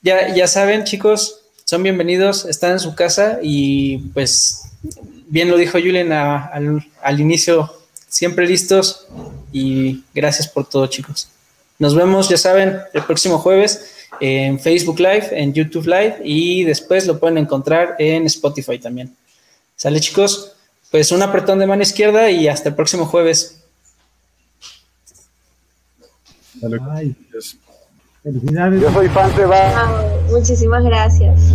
Speaker 2: ya, ya saben, chicos, son bienvenidos, están en su casa y pues bien lo dijo Julian al, inicio, siempre listos y gracias por todo, chicos. Nos vemos, ya saben, el próximo jueves en Facebook Live, en YouTube Live y después lo pueden encontrar en Spotify también. ¿Sale, chicos? Pues un apretón de mano izquierda y hasta el próximo jueves.
Speaker 9: felicidades. Yo soy fan de
Speaker 6: muchísimas gracias.